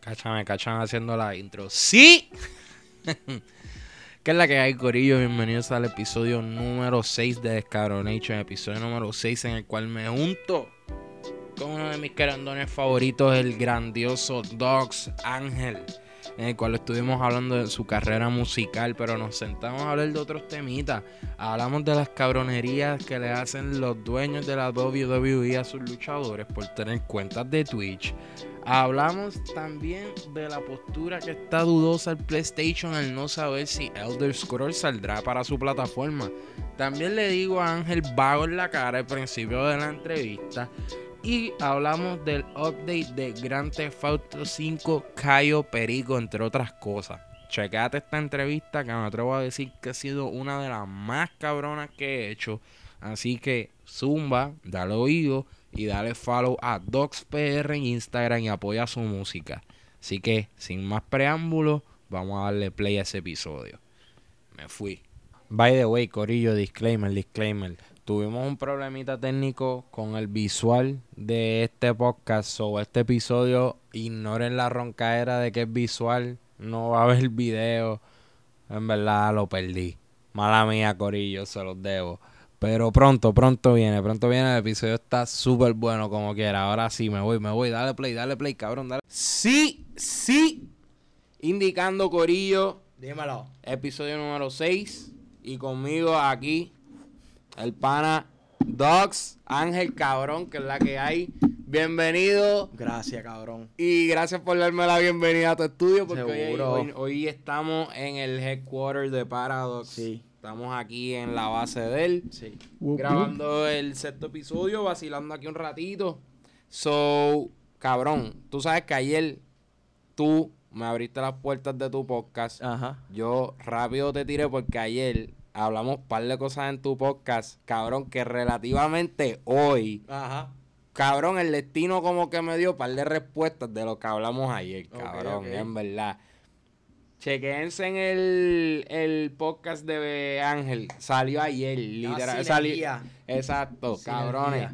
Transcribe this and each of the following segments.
Cáchame, cachan haciendo la intro. ¡Sí! ¿Qué es la que hay, Corillo? Bienvenidos al episodio número 6 de Descabronation. Episodio número 6 en el cual me junto con uno de mis querandones favoritos, el grandioso Dogs Ángel. En el cual estuvimos hablando de su carrera musical, pero nos sentamos a hablar de otros temitas. Hablamos de las cabronerías que le hacen los dueños de la WWE a sus luchadores por tener cuentas de Twitch. Hablamos también de la postura que está dudosa el PlayStation al no saber si Elder Scrolls saldrá para su plataforma. También le digo a Ángel vago en la cara al principio de la entrevista. Y hablamos del update de Grand Theft Auto 5 Cayo Perico, entre otras cosas. Checate esta entrevista que me atrevo a decir que ha sido una de las más cabronas que he hecho. Así que zumba, dale oído y dale follow a DocsPR en Instagram y apoya su música. Así que, sin más preámbulos, vamos a darle play a ese episodio. Me fui. By the way, Corillo, disclaimer, disclaimer. Tuvimos un problemita técnico con el visual de este podcast. So, este episodio, ignoren la roncaera de que es visual. No va a haber video. En verdad lo perdí. Mala mía, Corillo, se los debo. Pero pronto, pronto viene, pronto viene. El episodio está súper bueno como quiera. Ahora sí, me voy, me voy. Dale play, dale play, cabrón, dale. Sí, sí. Indicando Corillo. Dímelo. Episodio número 6. Y conmigo aquí, el pana Dogs, Ángel Cabrón, que es la que hay. Bienvenido. Gracias, cabrón. Y gracias por darme la bienvenida a tu estudio. Porque hoy, hoy- hoy estamos en el headquarter de Paradox. Sí. Estamos aquí en la base de él. Sí. grabando el sexto episodio, vacilando aquí un ratito. So, cabrón, tú sabes que ayer tú me abriste las puertas de tu podcast. Ajá. Yo rápido te tiré porque ayer hablamos un par de cosas en tu podcast, cabrón, que relativamente hoy, Ajá. cabrón, el destino como que me dio un par de respuestas de lo que hablamos ayer, cabrón, ok. en verdad. Chequense en el, el podcast de Ángel. Salió ayer, literal. Salió, exacto, Sinergia. cabrones.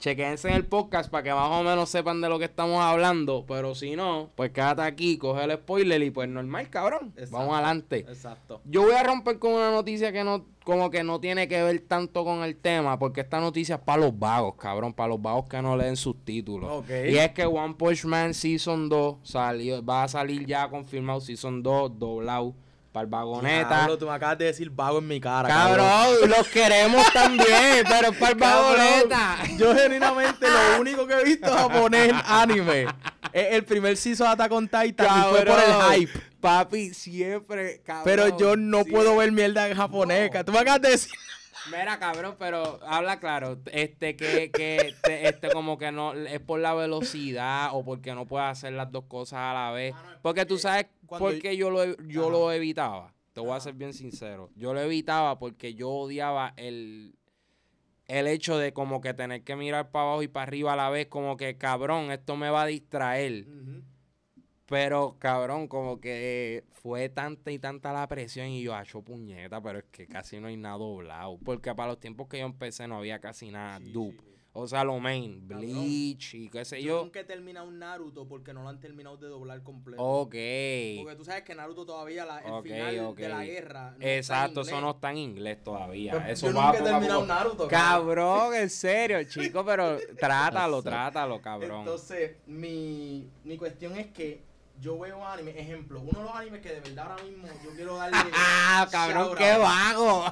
Chequense en el podcast para que más o menos sepan de lo que estamos hablando. Pero si no, pues quédate aquí, coge el spoiler y pues normal, cabrón. Exacto. Vamos adelante. Exacto. Yo voy a romper con una noticia que no, como que no tiene que ver tanto con el tema, porque esta noticia es para los vagos, cabrón, para los vagos que no leen subtítulos. Ok. Y es que One Punch Man Season 2 salió, va a salir ya confirmado Season 2, doblado para el vagoneta. Diablo, tú me acabas de decir vago en mi cara, Cabrón, los queremos también, pero es para el Cabrón, vagoneta. Yo genuinamente lo único que he visto japonés anime es el primer season de Attack on Titan y fue por Cabrón. el hype. Papi, siempre, cabrón. Pero yo no puedo ver mierda en japonés. No. Tú me acabas de decir. Mira, cabrón, pero habla claro, este que, que te- este como que no es por la velocidad o porque no puedes hacer las dos cosas a la vez. Ah, no, Porque tú sabes por qué yo lo yo lo evitaba. Te voy a ser bien sincero. Yo lo evitaba porque yo odiaba el el hecho de como que tener que mirar para abajo y para arriba a la vez, como que cabrón, esto me va a distraer. Pero, cabrón, como que fue tanta y tanta la presión y yo, hecho puñeta, pero es que casi no hay nada doblado. Porque para los tiempos que yo empecé no había casi nada Sí, dupe. sí. O sea, lo main, Cabrón. Bleach y qué sé Yo yo. nunca he terminado un Naruto porque no lo han terminado de doblar completo. Ok. Porque tú sabes que Naruto todavía, la, el Ok, final de la guerra. no está en Exacto, eso no está en inglés todavía. Yo- Eso yo va nunca he terminado poco. Naruto. Cabrón, en serio, chico, pero trátalo, trátalo, cabrón. Entonces, mi, mi cuestión es que yo veo anime, ejemplo, uno de los animes que de verdad ahora mismo yo quiero darle. ah, cabrón, qué vago.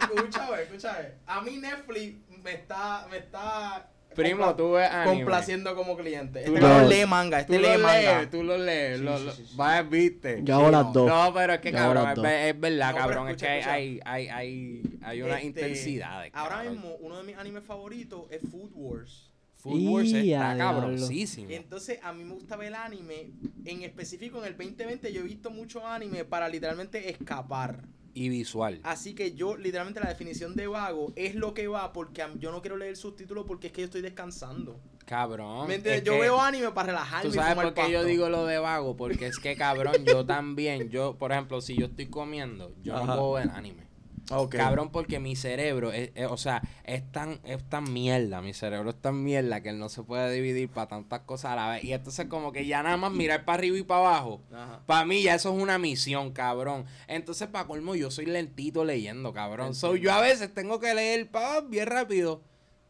Escúchame, escúchame. A mí Netflix me está, me está Primo, compla- tú ves anime. complaciendo como cliente. Tú Este lo- cabrón lee manga, Tú este lee manga. lees, tú lo lees. Sí, lo, sí, lo- sí, viste. Yo hago Sí, las no. dos. No, pero es que cabrón, es, verdad, No, cabrón, escucha, es que escucha. hay, hay, hay, hay una Este, intensidad. Ahora mismo, uno de mis animes favoritos es Food Wars. Food Wars Y está cabroncísimo. Entonces, a mí me gusta ver anime. En específico, en el 2020 yo he visto mucho anime para literalmente escapar. Y visual. Así que yo, literalmente, la definición de vago es lo que va porque yo no quiero leer subtítulos porque es que yo estoy descansando. Cabrón. ¿Me entiendes? es yo que- veo anime para relajarme. ¿Tú sabes por qué yo digo lo de vago? Porque es que, cabrón, yo también, yo, por ejemplo, si yo estoy comiendo, yo no Ajá. puedo ver anime. Ok. Cabrón, porque mi cerebro, es, es- o sea, es tan, es tan mierda, mi cerebro es tan mierda que él no se puede dividir para tantas cosas a la vez. Y entonces como que ya nada más mirar para arriba y para abajo, para mí ya eso es una misión, cabrón. Entonces, para colmo, yo soy lentito leyendo, cabrón. So, yo a veces tengo que leer pa, bien rápido,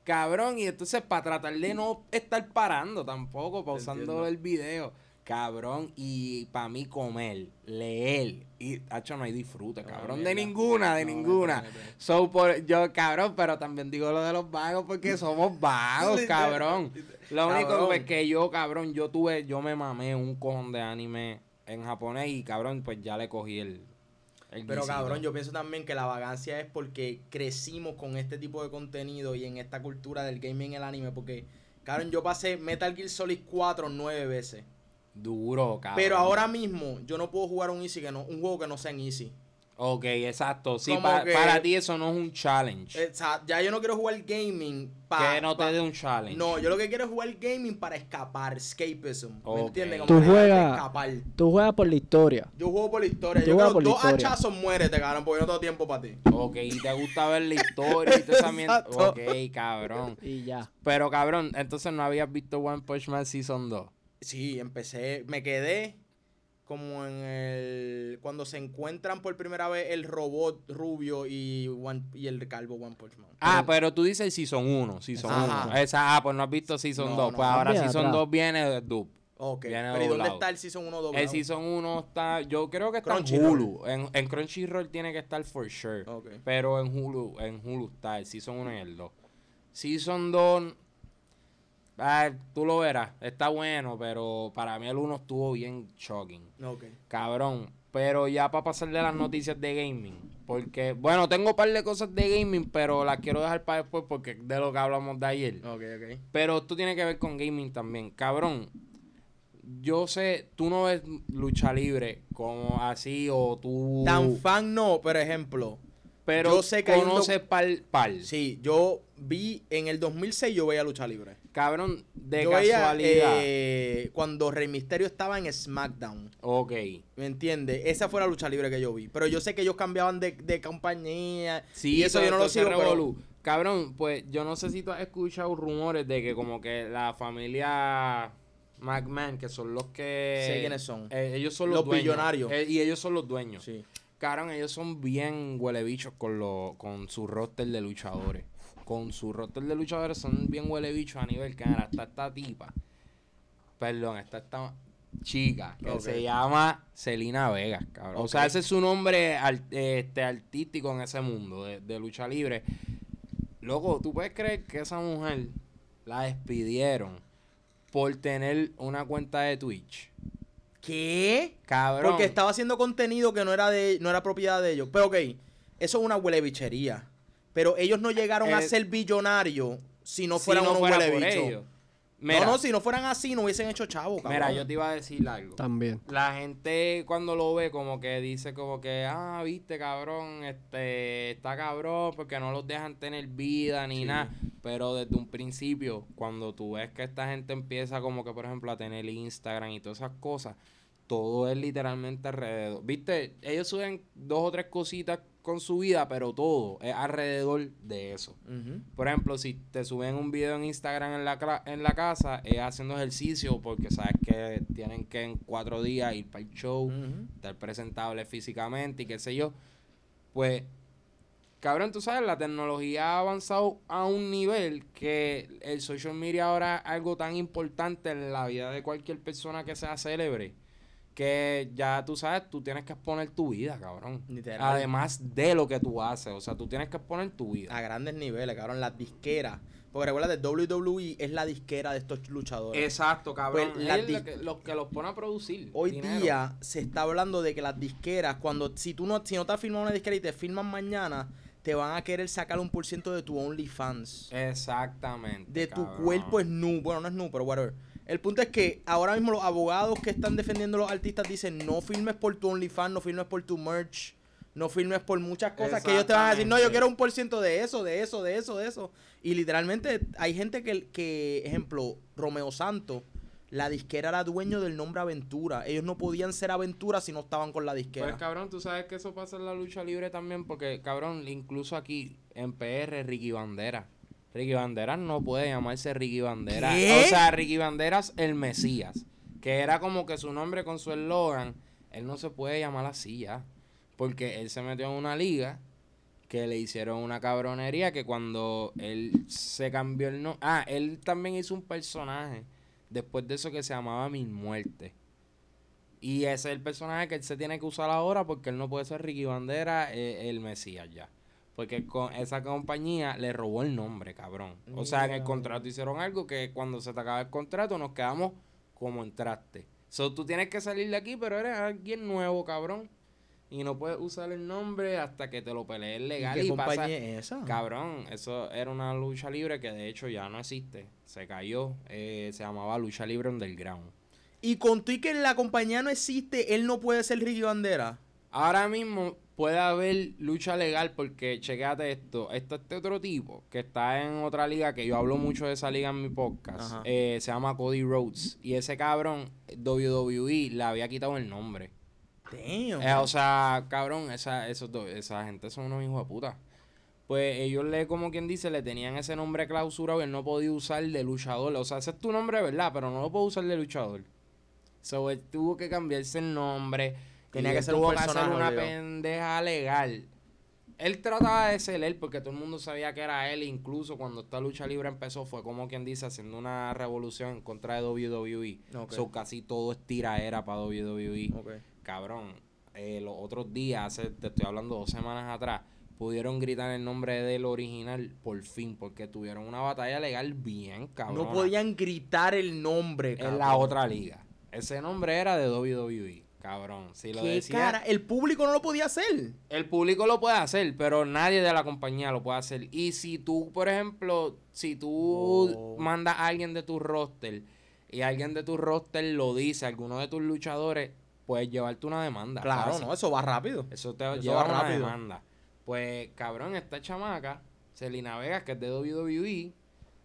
cabrón. Y entonces, para tratar de no estar parando tampoco, pausando entiendo. el video, cabrón. Y para mí, comer, leer. Y, hacho, no hay disfrute, No, cabrón. mierda. de ninguna, de No, ninguna. So, por, yo, cabrón, pero también digo lo de los vagos porque somos vagos, cabrón. Lo Cabrón. único es que yo, cabrón, yo tuve, yo me mamé un cojón de anime en japonés y, cabrón, pues ya le cogí el. el Pero guisito. cabrón, yo pienso también que la vagancia es porque crecimos con este tipo de contenido y en esta cultura del gaming y el anime. Porque, cabrón, yo pasé Metal Gear Solid 4 nueve veces. Duro, cabrón. Pero ahora mismo yo no puedo jugar un easy que no, un juego que no sea en easy. Ok, exacto. Sí, pa- que- para ti eso no es un challenge. O sea, ya yo no quiero jugar gaming para. que no te dé un challenge. No, yo lo que quiero es jugar gaming para escapar, escapism. ¿Me Ok. entiendes? Tú juegas- escapar. Tú juegas por la historia. Yo juego por la historia. Tú Yo la dos historia. hachazos, muérete, cabrón, porque yo no tengo tiempo para ti. Ok, y te gusta ver la historia y. Exacto. Ok, cabrón. Y ya. Pero, cabrón, entonces no habías visto One Punch Man Season 2. Sí, empecé, me quedé como en el cuando se encuentran por primera vez el robot rubio y One- y el calvo One Punch Man. Ah, pero tú dices Season 1. Season Ajá. 1. Esa, ah, pues no has visto Season No, 2. no. pues ahora Bien Season atrás. 2 viene de Dub. Ok. Viene Pero ¿y dónde está el Season 1 doblado? El Season 1 está, yo creo que está en. Hulu. En, en Crunchyroll tiene que estar for sure. Ok. Pero en Hulu, en Hulu está el Season 1 y el 2. Season 2, ah, tú lo verás, está bueno, pero para mí el 1 estuvo bien shocking. Ok. Cabrón. Pero ya para pasar de las noticias de gaming. Porque, bueno, tengo un par de cosas de gaming, pero las quiero dejar para después porque es de lo que hablamos de ayer. Ok, ok. Pero esto tiene que ver con gaming también. Cabrón, yo sé, tú no ves lucha libre como así o tú... Tan fan no, por ejemplo. pero yo sé que hay un conoces par, par. Sí, yo vi en el 2006 yo veía lucha libre. Cabrón, de yo veía casualidad. eh, cuando Rey Mysterio estaba en SmackDown. Ok. ¿Me entiendes? Esa fue la lucha libre que yo vi. Pero yo sé que ellos cambiaban de, de compañía. Sí, y eso yo no lo sigo. pero-. Cabrón, pues yo no sé si tú has escuchado rumores de que como que la familia McMahon, que son los que... Sé quiénes son. Eh, ellos son los, Los dueños. billonarios. Eh, y ellos son los dueños. Sí. Cabrón, ellos son bien huele bichos con, lo, con su roster de luchadores. Con su roster de luchadores son bien huele bichos a nivel que mira, está esta tipa. Perdón, está esta chica que se llama Celina Vegas, cabrón. O sea, ese es su nombre al- este, artístico en ese mundo de, de lucha libre. Loco, ¿tú puedes creer que esa mujer la despidieron por tener una cuenta de Twitch? ¿Qué? Cabrón. Porque estaba haciendo contenido que no era de no era propiedad de ellos. Pero ok, eso es una huele bichería. Pero ellos no llegaron a Eh, ser billonarios si no Si fueran no unos fuera huele por bichos. ellos. Mira, No, no, si no fueran así, no hubiesen hecho chavo, cabrón. Mira, yo te iba a decir algo. También. La gente cuando lo ve como que dice como que, ah, viste, cabrón, este, está cabrón porque no los dejan tener vida ni Sí. nada. Pero desde un principio, cuando tú ves que esta gente empieza como que, por ejemplo, a tener Instagram y todas esas cosas, todo es literalmente alrededor. Viste, ellos suben dos o tres cositas con su vida, pero todo es alrededor de eso. Por ejemplo, si te suben un video en Instagram en la, en la casa, es haciendo ejercicio porque sabes que tienen que en cuatro días ir para el show, estar presentable físicamente y qué sé yo. Pues, cabrón, tú sabes, la tecnología ha avanzado a un nivel que el social media ahora es algo tan importante en la vida de cualquier persona que sea célebre. Que ya tú sabes, tú tienes que exponer tu vida, cabrón. Literal. Además de lo que tú haces. O sea, tú tienes que exponer tu vida. A grandes niveles, cabrón, las disqueras. Porque recuerda, WWE es la disquera de estos luchadores. Exacto, cabrón. Pues, la Es lo dis- que- los que los pone a producir. Hoy dinero. día se está hablando de que las disqueras, cuando si tú no, si no te has firmado una disquera y te firman mañana, te van a querer sacar un por ciento de tu OnlyFans. Exactamente. de tu cabrón. cuerpo es nu. Bueno, no es nu, pero whatever. El punto es que ahora mismo los abogados que están defendiendo a los artistas dicen no firmes por tu OnlyFans, no firmes por tu merch, no firmes por muchas cosas que ellos te van a decir, no, yo quiero un por ciento de eso, de eso, de eso, de eso. Y literalmente hay gente que, que ejemplo, Romeo Santos, la disquera era dueño del nombre Aventura. Ellos no podían ser Aventura si no estaban con la disquera. Pues cabrón, tú sabes que eso pasa en la lucha libre también, porque cabrón, incluso aquí en PR, Ricky Bandera. Ricky Banderas no puede llamarse Ricky Banderas. ¿Qué? O sea, Ricky Banderas el Mesías, que era como que su nombre con su eslogan, él no se puede llamar así ya, porque él se metió en una liga que le hicieron una cabronería que cuando él se cambió el nombre... Ah, él también hizo un personaje después de eso que se llamaba Mil Muertes. Y ese es el personaje que él se tiene que usar ahora porque él no puede ser Ricky Bandera eh, el Mesías ya. Porque con esa compañía le robó el nombre, cabrón. O sea, en el contrato hicieron algo que cuando se te acaba el contrato nos quedamos como entraste. So, tú tienes que salir de aquí, pero eres alguien nuevo, cabrón. Y no puedes usar el nombre hasta que te lo pelees legal. ¿Y Y, qué pasa, compañía es esa? Cabrón, eso era una lucha libre que de hecho ya no existe. Se cayó. Eh, se llamaba Lucha Libre Underground. Y con tú y que la compañía no existe, él no puede ser Ricky Bandera. Ahora mismo puede haber lucha legal porque, chequéate esto, está este otro tipo que está en otra liga, que yo hablo mucho de esa liga en mi podcast, eh, se llama Cody Rhodes. Y ese cabrón, WWE, le había quitado el nombre. Damn. Eh, o sea, cabrón, esa, esos dos- esa gente son unos hijos de puta. Pues ellos le, como quien dice, le tenían ese nombre clausurado y él no podía usar de luchador. O sea, ese es tu nombre, ¿verdad? Pero no lo puedo usar de luchador. So, él tuvo que cambiarse el nombre. Tenía y que ser un tuvo que personaje, hacer una pendeja legal. Él trataba de ser él porque todo el mundo sabía que era él. Incluso cuando esta lucha libre empezó, fue como quien dice, haciendo una revolución en contra de WWE. Ok. So, casi todo es tiraera para WWE cabrón, eh, los otros días, hace, te estoy hablando dos semanas atrás, pudieron gritar el nombre del original por fin, porque tuvieron una batalla legal bien, cabrón. No podían gritar el nombre, En la otra liga. Ese nombre era de WWE, cabrón. Si lo ¿Qué decía, cara? El público no lo podía hacer. el público lo puede hacer, pero nadie de la compañía lo puede hacer. Y si tú, por ejemplo, si tú Oh. mandas a alguien de tu roster y alguien de tu roster lo dice, alguno de tus luchadores, puedes llevarte una demanda. Claro, fácil. no, eso va rápido. Eso te Eso lleva va una rápido. demanda. Pues, cabrón, esta chamaca, Selena Vegas, que es de WWE,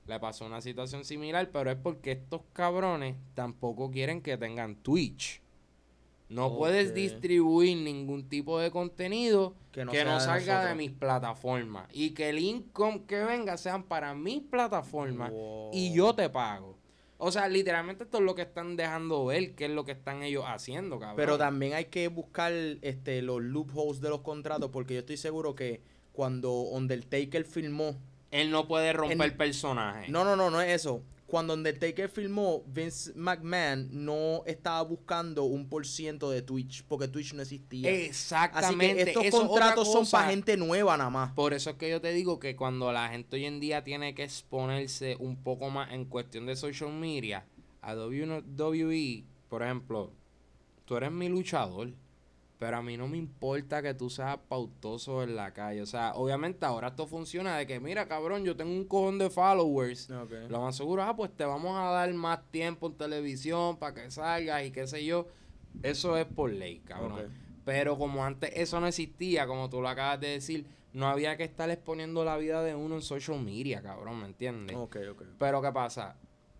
le pasó una situación similar, pero es porque estos cabrones tampoco quieren que tengan Twitch. No puedes distribuir ningún tipo de contenido Que que no de salga de mis plataformas. Y que el income que venga sean para mis plataformas Wow. y yo te pago. O sea, literalmente esto es lo que están dejando ver, que es lo que están ellos haciendo, cabrón. Pero también hay que buscar este, los loopholes de los contratos, porque yo estoy seguro que cuando Undertaker filmó. Él no puede romper En- personaje. No, no, no, no es eso. Cuando Undertaker filmó, Vince McMahon no estaba buscando un por ciento de Twitch, porque Twitch no existía. Así Exactamente. que estos eso contratos son para gente nueva nada más. Por eso es que yo te digo que cuando la gente hoy en día tiene que exponerse un poco más en cuestión de social media, a WWE, por ejemplo, tú eres mi luchador, pero a mí no me importa que tú seas pautoso en la calle. O sea, obviamente ahora esto funciona de que, mira, cabrón, yo tengo un cojón de followers. Lo más seguro, ah, pues te vamos a dar más tiempo en televisión para que salgas y qué sé yo. Eso es por ley, cabrón. Pero como antes eso no existía, como tú lo acabas de decir, no había que estar exponiendo la vida de uno en social media, cabrón, ¿me entiendes? Ok, ok. Pero ¿qué pasa?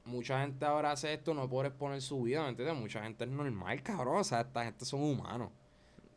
Mucha gente ahora hace esto no por exponer su vida, ¿me entiendes? Mucha gente es normal, cabrón. O sea, esta gente son humanos.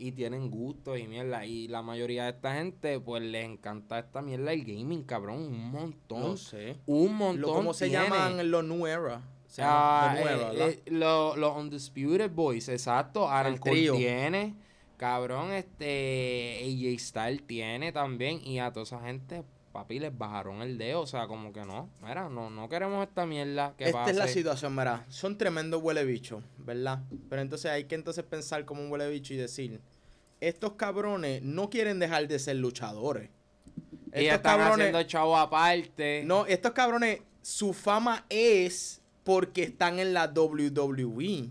Y tienen gustos y mierda. Y la mayoría de esta gente, pues les encanta esta mierda el gaming, cabrón. Un montón. No sé. Un montón. Lo, ¿Cómo se tiene. llaman los New Era? Se Ah, eh, eh, lo- los Undisputed Boys, exacto. Trío. tiene. Cabrón, este AJ Styles tiene también. Y a toda esa gente, papi, les bajaron el dedo. O sea, como que no. Mira, no, no queremos esta mierda que Esta pase. es la situación, mira. Son tremendos huele bichos, ¿verdad? Pero entonces hay que entonces pensar como un huele bicho y decir, estos cabrones no quieren dejar de ser luchadores. y están haciendo chavo aparte. No, estos cabrones, su fama es porque están en la WWE.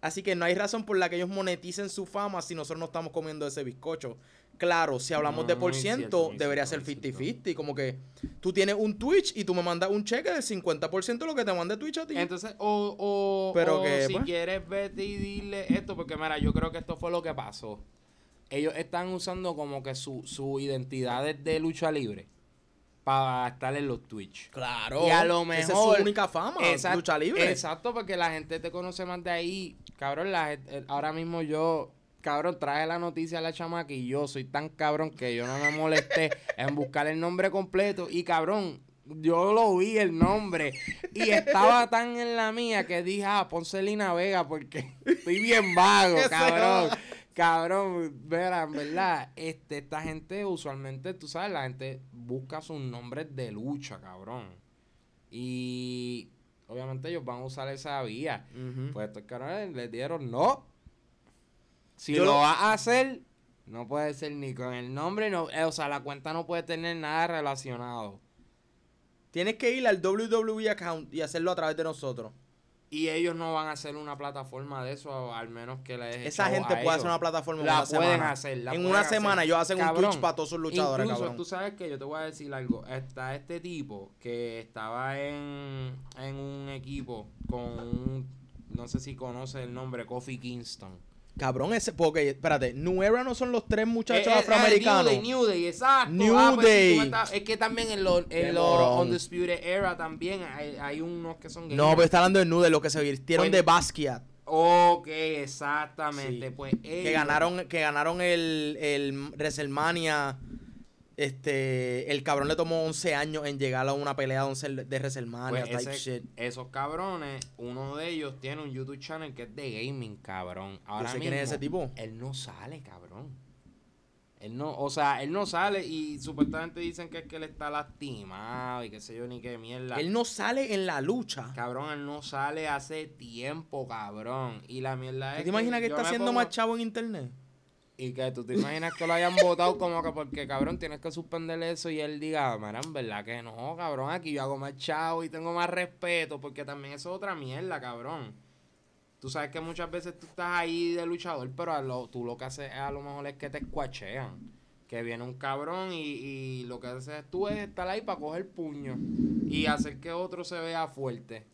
Así que no hay razón por la que ellos moneticen su fama si nosotros no estamos comiendo ese bizcocho. Claro, si hablamos No, de por ciento, cierto, debería ser muy cierto. 50-50. Como que tú tienes un Twitch y tú me mandas un cheque del 50% de lo que te mande Twitch a ti. Entonces, o, o, Pero o que, si pues. quieres vete y dile esto, porque mira, yo creo que esto fue lo que pasó. Ellos están usando como que su, su identidad de- lucha libre para estar en los Twitch. Claro. Y a lo Esa es mejor- su única fama. Lucha libre. Exacto, porque la gente te conoce más de ahí. Cabrón, la eh, ahora mismo yo, cabrón, traje la noticia a la chamaca y yo soy tan cabrón que yo no me molesté en buscar el nombre completo. Y cabrón, yo lo vi el nombre y estaba tan en la mía que dije, ah, pon Celina Vega porque estoy bien vago, cabrón. Cabrón, verán, ¿verdad? Este, esta gente usualmente, tú sabes, la gente busca sus nombres de lucha, cabrón. Y obviamente ellos van a usar esa vía. Pues estos cabrones les dieron no. Si Yo lo lo- vas a hacer, no puede ser ni con el nombre, no, eh, o sea, la cuenta no puede tener nada relacionado. Tienes que ir al WWE account y hacerlo a través de nosotros. Y ellos no van a hacer una plataforma de eso, al menos que Esa gente puede hacer una plataforma en La una pueden semana. hacer, la en pueden una hacer. semana ellos hacen un Twitch para todos sus luchadores, Incluso, cabrón. tú sabes que yo te voy a decir algo. Está este tipo que estaba en, en un equipo con un, no sé si conoce el nombre, Kofi Kingston. Cabrón, ese, porque, espérate, New Era no son los tres muchachos Eh, eh, afroamericanos. New Day, New Day, exacto. New Ah, pues, Day. estás- es que también en los en morón. Undisputed Era también hay, hay unos que son no, pero está hablando de New Day, los que se vistieron Pues- de Basquiat. Ok, exactamente. Sí. Pues Que ellos- ganaron, que ganaron el, el WrestleMania. Este, el cabrón le tomó 11 años en llegar a una pelea de, 11 de WrestleMania, Pues type ese- shit. esos cabrones, uno de ellos tiene un YouTube channel que es de gaming, cabrón. Ahora mismo, quién es ese tipo. Él no sale, cabrón. Él no, o sea, él no sale y supuestamente dicen que es que él está lastimado y qué sé yo ni qué mierda. Él no sale en la lucha. Cabrón, él no sale hace tiempo, cabrón. Y la mierda es ¿Tú te imaginas que está haciendo pongo- más chavo en internet? Y que tú te imaginas que lo hayan votado como que porque, cabrón, tienes que suspender eso y él diga, mira, en verdad que no, cabrón, aquí yo hago más chavo y tengo más respeto, porque también eso es otra mierda, cabrón. Tú sabes que muchas veces tú estás ahí de luchador, pero a lo, tú lo que haces a lo mejor es que te escuachean. Que viene un cabrón y, y lo que haces tú es estar ahí para coger puño y hacer que otro se vea fuerte.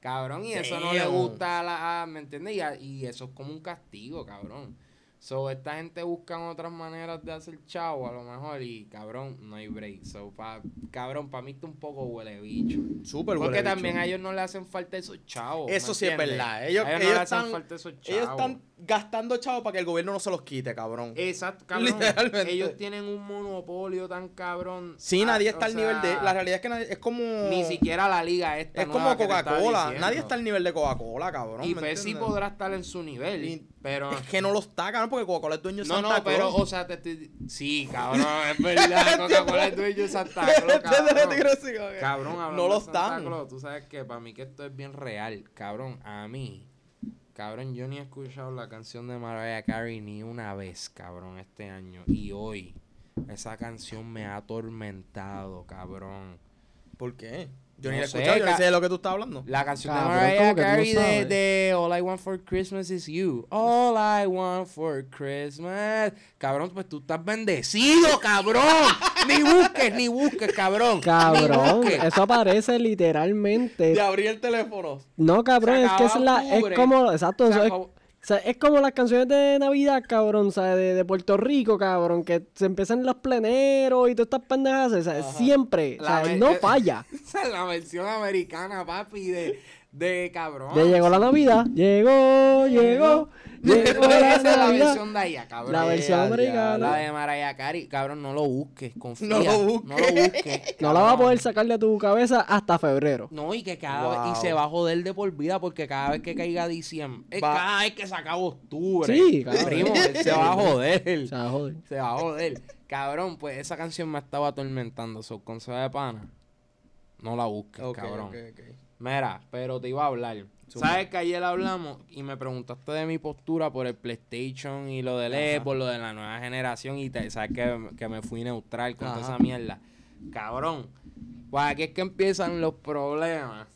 Cabrón, y eso no le gusta a la... a- ¿Me entiendes? Y, a- y eso es como un castigo, cabrón. So, esta gente buscan otras maneras de hacer chavo, a lo mejor, y cabrón, no hay break. So, pa, cabrón, para mí está un poco huele bicho. Súper Porque huele también bicho. a ellos no le hacen falta esos chavos. ¿me Eso sí es verdad. Ellos, a ellos, ellos no le están, hacen falta esos chavos. ellos están gastando chavos para que el gobierno no se los quite, cabrón. Exacto, cabrón. Literalmente. Ellos tienen un monopolio tan cabrón. Sí, Ah, nadie está al nivel de... La realidad es que nadie- es como... Ni siquiera la liga esta Es como Coca-Cola. Nadie está al nivel de Coca-Cola, cabrón. Y ¿me Pepsi podrá estar en su nivel, Y- pero... Es que no lo está, cabrón, porque Coca-Cola es dueño de No, Santa no, pero, Claus. o sea, te estoy... Sí, cabrón, es verdad. Coca-Cola es dueño de Santa Claus, ¿Entiendes lo que te quiero cabrón. Cabrón, No lo de Santa están. Tú sabes que para mí que esto es bien real. Cabrón, a mí... Cabrón, yo ni he escuchado la canción de Mariah Carey ni una vez, cabrón, este año. Y hoy, esa canción me ha atormentado, cabrón. ¿Por qué? Yo ni la he escuchado, yo ni sé de lo que tú estás hablando. La canción Cabrón, de Mariah no Carey de, All I Want for Christmas is You. All I Want for Christmas. Cabrón, pues tú estás bendecido, cabrón. ni busques, ni busques, cabrón. Cabrón, busques. eso aparece literalmente. De abrir el teléfono. No, cabrón, es que es la, es como, exacto, eso es, o sea, es como las canciones de Navidad, cabrón, ¿sabes? De, de Puerto Rico, cabrón, que se empiezan los pleneros y todas estas pendejas, o sea, siempre, o La sea, no falla. Esa es la versión americana, papi, de, de cabrón. Ya llegó la Navidad, llegó, llegó, llegó la Esa es la versión de allá, cabrón. La versión Eh, americana. La de Mariah Carey, cabrón, no lo busques, confía. No lo busques. No lo busques. No la vas a poder sacar de tu cabeza hasta febrero. No, y que cada vez, y se va a joder de por vida porque cada vez que caiga diciembre, es Va- cada vez que se acaba octubre. Sí, cabrón. Primo, se va a joder. O sea, joder. Se va a joder. Cabrón, pues esa canción me estaba atormentando. Su consejo de pana. No la busques, Ok, cabrón. ok, ok. Mira, pero te iba a hablar. ¿Sabes que ayer hablamos y me preguntaste de mi postura por el PlayStation y lo del Ajá. Xbox, lo de la nueva generación y te, sabes que, que me fui neutral con toda esa mierda? Cabrón, pues aquí es que empiezan los problemas.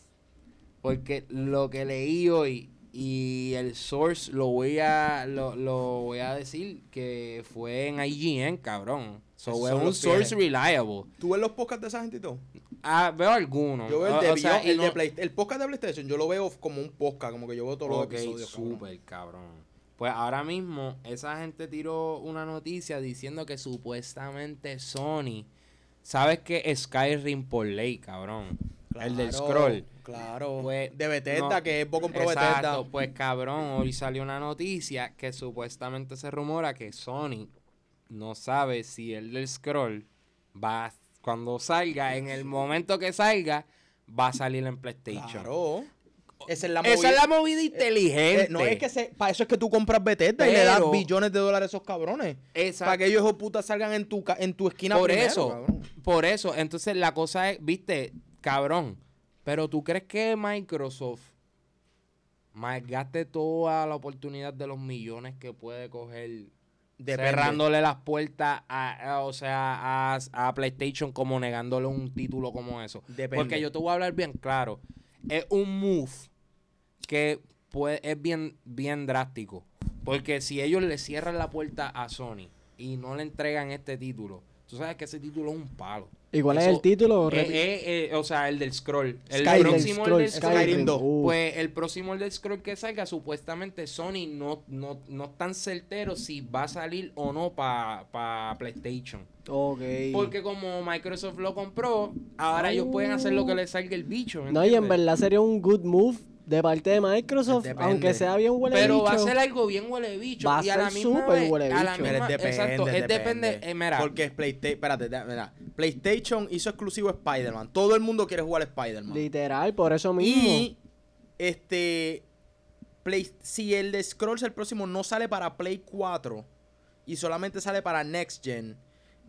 Porque lo que leí hoy y el source lo voy a lo, lo voy a decir que fue en IGN, cabrón. So, es son un source reliable. ¿Tú ves los podcasts de esa gente y todo? Ah, veo algunos. Yo veo el de, o sea, Beyond- el, de no- Play- el podcast de PlayStation, yo lo veo como un podcast, como que yo veo todos los Ok, episodios. cabrón. súper cabrón. Pues ahora mismo esa gente tiró una noticia diciendo que supuestamente Sony ¿Sabes qué? Skyrim por ley, cabrón. el del scroll. Claro. Pues, de Bethesda, no, que es poco compró Exacto, Bethesda. pues cabrón, hoy salió una noticia que supuestamente se rumora que Sony no sabe si el del scroll va cuando salga, en el momento que salga, va a salir en PlayStation. Claro. Esa es la Esa es movida. la movida inteligente. Eh, no es que se, para eso es que tú compras Bethesda y le das billones de dólares a esos cabrones. Exacto. Para que ellos hijos de puta salgan en tu, en tu esquina por primero, eso, cabrón. por eso. Entonces la cosa es, viste, cabrón. Pero tú crees que Microsoft malgaste toda la oportunidad de los millones que puede coger. Cerrándole las puertas a, a- o sea, a, a PlayStation como negándole un título como eso. Depende. Porque yo te voy a hablar bien claro. Es un move que puede, es bien, bien drástico. Porque si ellos le cierran la puerta a Sony y no le entregan este título, tú sabes que ese título es un palo. ¿Y cuál es el título? Eh, eh, eh, o sea, el del scroll. El Skyrim. próximo Scroll, el del Skyrim Skyrim. dos. Uh. Pues el próximo el del scroll que salga, supuestamente Sony no, no, no están certeros si va a salir o no para PlayStation. Ok. Porque como Microsoft lo compró, ahora ellos pueden hacer lo que les salga el bicho. ¿me No, y en verdad sería un good move de parte de Microsoft, Depende. aunque sea bien huele Pero va a ser algo bien huele bicho. Va a y a la ser misma súper vez- huele a la bicho. Pero misma- es depende, exacto, es depende. depende. eh, mira, Porque es PlayStation. Espérate, mira. PlayStation hizo exclusivo Spider-Man. Todo el mundo quiere jugar Spider-Man. Literal, por eso mismo. Y este Play, si el de Scrolls el próximo no sale para Play 4 y solamente sale para Next Gen,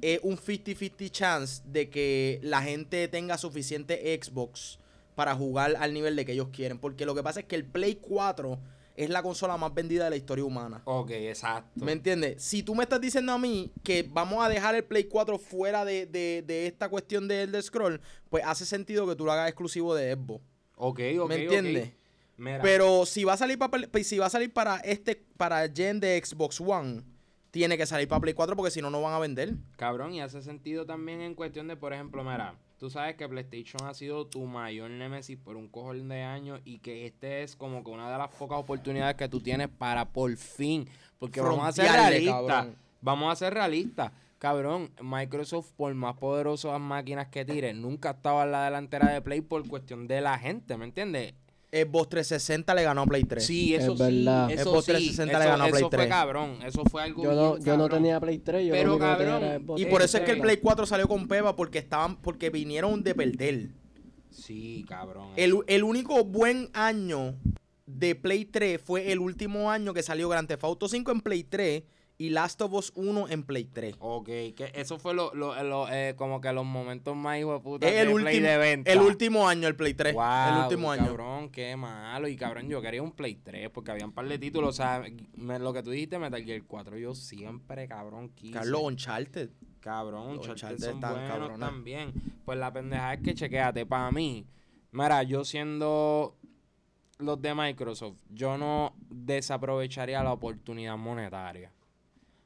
es un 50-50 chance de que la gente tenga suficiente Xbox para jugar al nivel de que ellos quieren. Porque lo que pasa es que el Play 4 es la consola más vendida de la historia humana. Ok, exacto. ¿Me entiendes? Si tú me estás diciendo a mí que vamos a dejar el Play 4 fuera de, de- de esta cuestión del de Scroll, pues hace sentido que tú lo hagas exclusivo de Xbox. Ok, ok, ¿Me entiendes? Mira, Pero si va a salir para si va a salir para este para Gen de Xbox One, tiene que salir para Play 4 porque si no no van a vender. Cabrón, y hace sentido también en cuestión de, por ejemplo, mira, tú sabes que PlayStation ha sido tu mayor némesis por un cojón de años y que este es como que una de las pocas oportunidades que tú tienes para por fin, porque vamos a ser realistas, vamos a ser realistas. Cabrón, Microsoft, por más poderosas máquinas que tire, nunca estaba en la delantera de Play por cuestión de la gente, ¿me entiendes? Xbox 360 le ganó a Play 3. Sí, eso Es sí, verdad. eso Xbox sí, 360 le eso- ganó a Play eso fue 3. cabrón, eso fue algo yo no, bien yo no tenía Play 3, yo Pero, cabrón, Y por eso es que el 360. Play 4 salió con Peba porque estaban porque vinieron de perder. Sí, cabrón. El, el único buen año de Play 3 fue el último año que salió Grand Theft Auto 5 en Play 3 y Last of Us 1 en Play 3. Ok, que eso fue lo, lo, lo, eh, como que los momentos más hijo de puta el de Play último, de venta. el último año el Play 3. Wow, el último año. Cabrón, qué malo. Y cabrón, yo quería un Play 3 porque había un par de títulos. O sea, me- lo que tú dijiste, Metal Gear 4, yo siempre, cabrón, quise. Carlos Uncharted. Cabrón, Uncharted Uncharted son están buenos cabrones. también. Pues la pendeja es que chequéate, para mí, mira, yo siendo los de Microsoft, yo no desaprovecharía la oportunidad monetaria.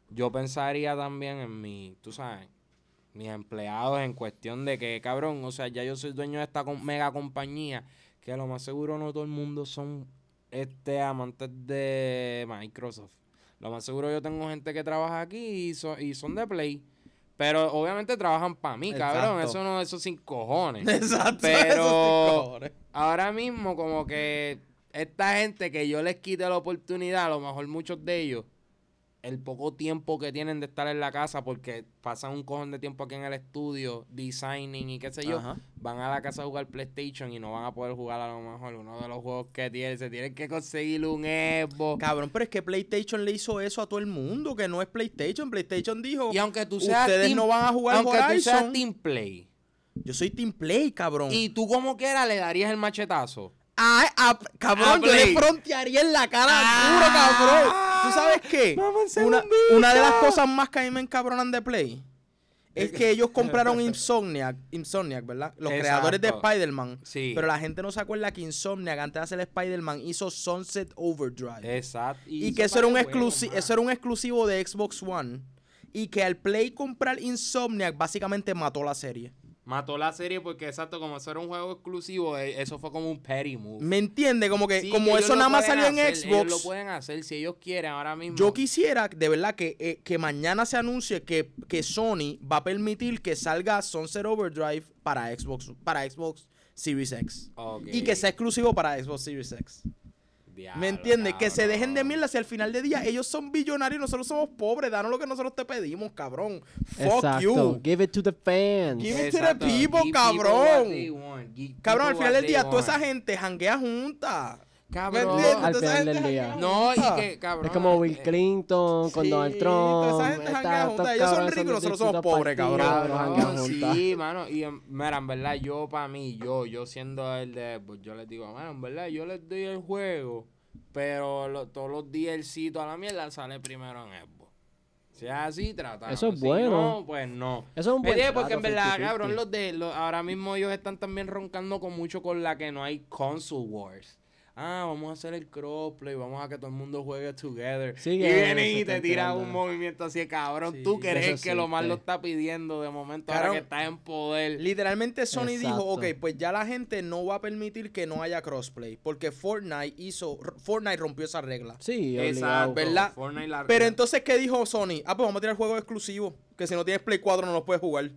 Yo pensaría también en mi, tú sabes, mis empleados en cuestión de que, cabrón, o sea, ya yo soy dueño de esta mega compañía, que lo más seguro no todo el mundo son este amantes de Microsoft. Lo más seguro yo tengo gente que trabaja aquí y, so- y son de Play. Pero obviamente trabajan para mí, cabrón. Eso no, eso sin cojones. Exacto. Pero- cojones. Ahora mismo, como que esta gente que yo les quite la oportunidad, a lo mejor muchos de ellos, el poco tiempo que tienen de estar en la casa, porque pasan un cojón de tiempo aquí en el estudio, designing y qué sé yo, Ajá. van a la casa a jugar PlayStation y no van a poder jugar a lo mejor uno de los juegos que tienen. Se tienen que conseguir un Xbox. Cabrón, pero es que PlayStation le hizo eso a todo el mundo, que no es PlayStation. PlayStation dijo, Y aunque tú seas ustedes team- no van a jugar aunque tú seas. Team Play, Yo soy Team Play, cabrón. y tú como quiera le darías el machetazo. Ay, a- cabrón, A yo le frontearía en la cara Ah. duro, cabrón. ¿Tú sabes qué? Una, una de las cosas más que a mí me encabronan de Play es que ellos compraron Insomniac, Insomniac, ¿verdad? Los Exacto. creadores de Spider-Man. Sí. Pero la gente no se acuerda que Insomniac, antes de hacer Spider-Man, hizo Sunset Overdrive. Exacto. y que eso era, un eso era un exclusivo de Xbox One. Y que al Play comprar Insomniac, básicamente mató la serie. Mató la serie porque, exacto, como eso era un juego exclusivo, eh, eso fue como un petty move. ¿Me entiende? Como que Sí, como eso nada más salió en hacer, Ellos lo Xbox. pueden hacer si ellos quieren ahora mismo. Yo quisiera, de verdad, que, eh, que mañana se anuncie que, que Sony va a permitir que salga Sunset Overdrive para Xbox, para Xbox Series X. Y que sea exclusivo para Xbox Series X. Diablo, ¿Me entiendes? Que se dejen de mierda si al final de día ellos son billonarios y nosotros somos pobres. Danos lo que nosotros te pedimos, cabrón. Fuck Exacto. you. Give it to the fans. Give it to the people, Give cabrón. Cabrón, al final del día, toda esa gente janguea junta. ¿Me Cabrón. Al final del día. No, y junta. que, cabrón. Es como Bill eh, Clinton con Sí, Donald Trump. esa gente estos juntas. Ellos son ricos y nosotros somos pobres, cabrón. Cabrón, sí, mano. Y en- mira, en verdad, yo para mí, yo, yo siendo el de, pues yo les digo, mano, en verdad, yo les doy el juego, pero lo- todos los DLC, toda la mierda sale primero en Xbox. Si es así, trata. Eso es Si bueno. no, pues no. Eso es un ¿Me buen? Porque en verdad, 50-50. cabrón, los de los, ahora mismo ellos están también roncando con mucho con la que no hay console wars. Ah, vamos a hacer el crossplay, vamos a que todo el mundo juegue together. Sí, y que vienen y está te tiran un movimiento así de cabrón. Sí, Tú el que lo más lo está pidiendo de momento ahora Cabrón, que estás en poder. Literalmente Sony dijo, ok, pues ya la gente no va a permitir que no haya crossplay. Porque Fortnite hizo, Fortnite rompió esa regla. Sí, Exacto. ¿verdad? Fortnite la- Pero entonces, ¿qué dijo Sony? Ah, pues vamos a tirar juegos exclusivos. Que si no tienes Play 4 no los puedes jugar.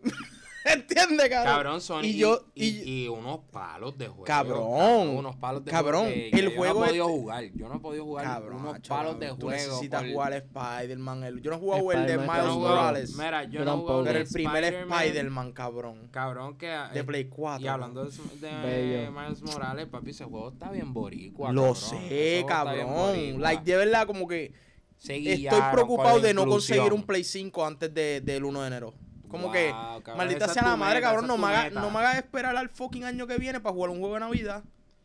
¿Entiendes, cabrón? Cabrón, Sony. Y Y, yo- y, y- y unos palos de juego. Cabrón. Unos palos de Cabrón, juego. que- el yo juego no he podido este- jugar. Yo no he podido jugar Cabrón, unos macho, palos de cabrón. Tú juego. necesitas por- jugar Spider-Man. el- Yo no he jugado el de Miles Yo cabrón. Morales. Mira, yo Yo no he jugado Pero el primer Spider-Man. Cabrón. Cabrón, que. De eh, Play 4. Y hablando de, de. Miles Morales, papi, ese juego está bien boricua. Lo cabrón. sé, cabrón. Like, de verdad, como que estoy preocupado de no conseguir un Play 5 antes de- del 1 de enero. Como Wow, que, cabrón, maldita sea la madre, cabrón, no me, haga, no me hagas esperar al fucking año que viene para jugar un juego de Navidad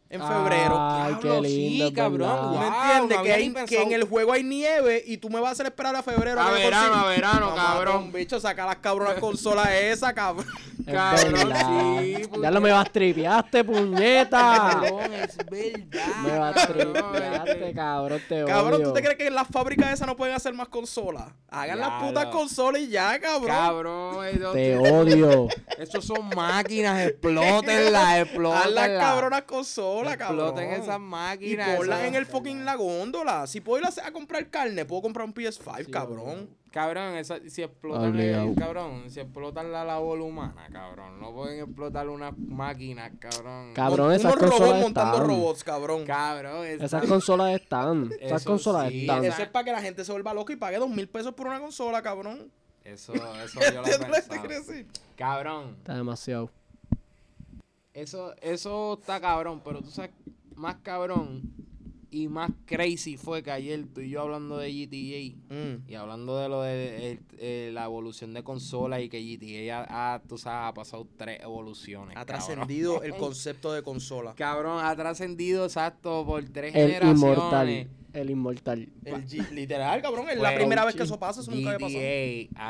en febrero. Ay, qué Diablo, sí, lindo, es cabrón, guau. ¿Me entiendes? que, hay- en el juego hay nieve y tú me vas a hacer esperar a febrero. A verano, a verano, No, cabrón. bicho, saca las cabronas consolas esa, cabrón. Es Cabrón, sí, Ya lo me vas tripeaste, puñeta. Cabrón, es verdad. me vas cabrón, tripeaste, este. cabrón, te Cabrón, odio. ¿tú te crees que en las fábricas esas no pueden hacer más consolas? Hagan las putas consolas y ya, cabrón. Cabrón, Te odio. esos son máquinas, explótenlas, Haz las explótenlas. cabronas consolas, cabrón. Exploten esas Y máquinas. ponlas eso- en el fucking la góndola. Si puedo ir a, a comprar carne, puedo comprar un PS5, cabrón. Cabrón, esa- si explotan el, cabrón, si explotan la labor humana, cabrón, no pueden explotar unas máquinas, cabrón. Cabrón, esas unos robots consolas montando están. robots, cabrón. Cabrón, Esas consolas están. Esas Eso consolas sí, están. Eso es para que la gente se vuelva loca y pague dos mil pesos por una consola, cabrón. Eso, eso yo lo. Cabrón, Está demasiado. Eso, eso está cabrón, pero tú sabes, más cabrón y más crazy fue que ayer tú y yo hablando de GTA Mm. y hablando de lo de la evolución de consolas y que GTA ha, ha, tú sabes, ha pasado tres evoluciones. Ha trascendido el concepto de consola. Cabrón, ha trascendido exacto por tres El generaciones. inmortal. El inmortal. El G- literal, cabrón. Es la Pues, primera vez que eso pasa. Eso nunca había pasado.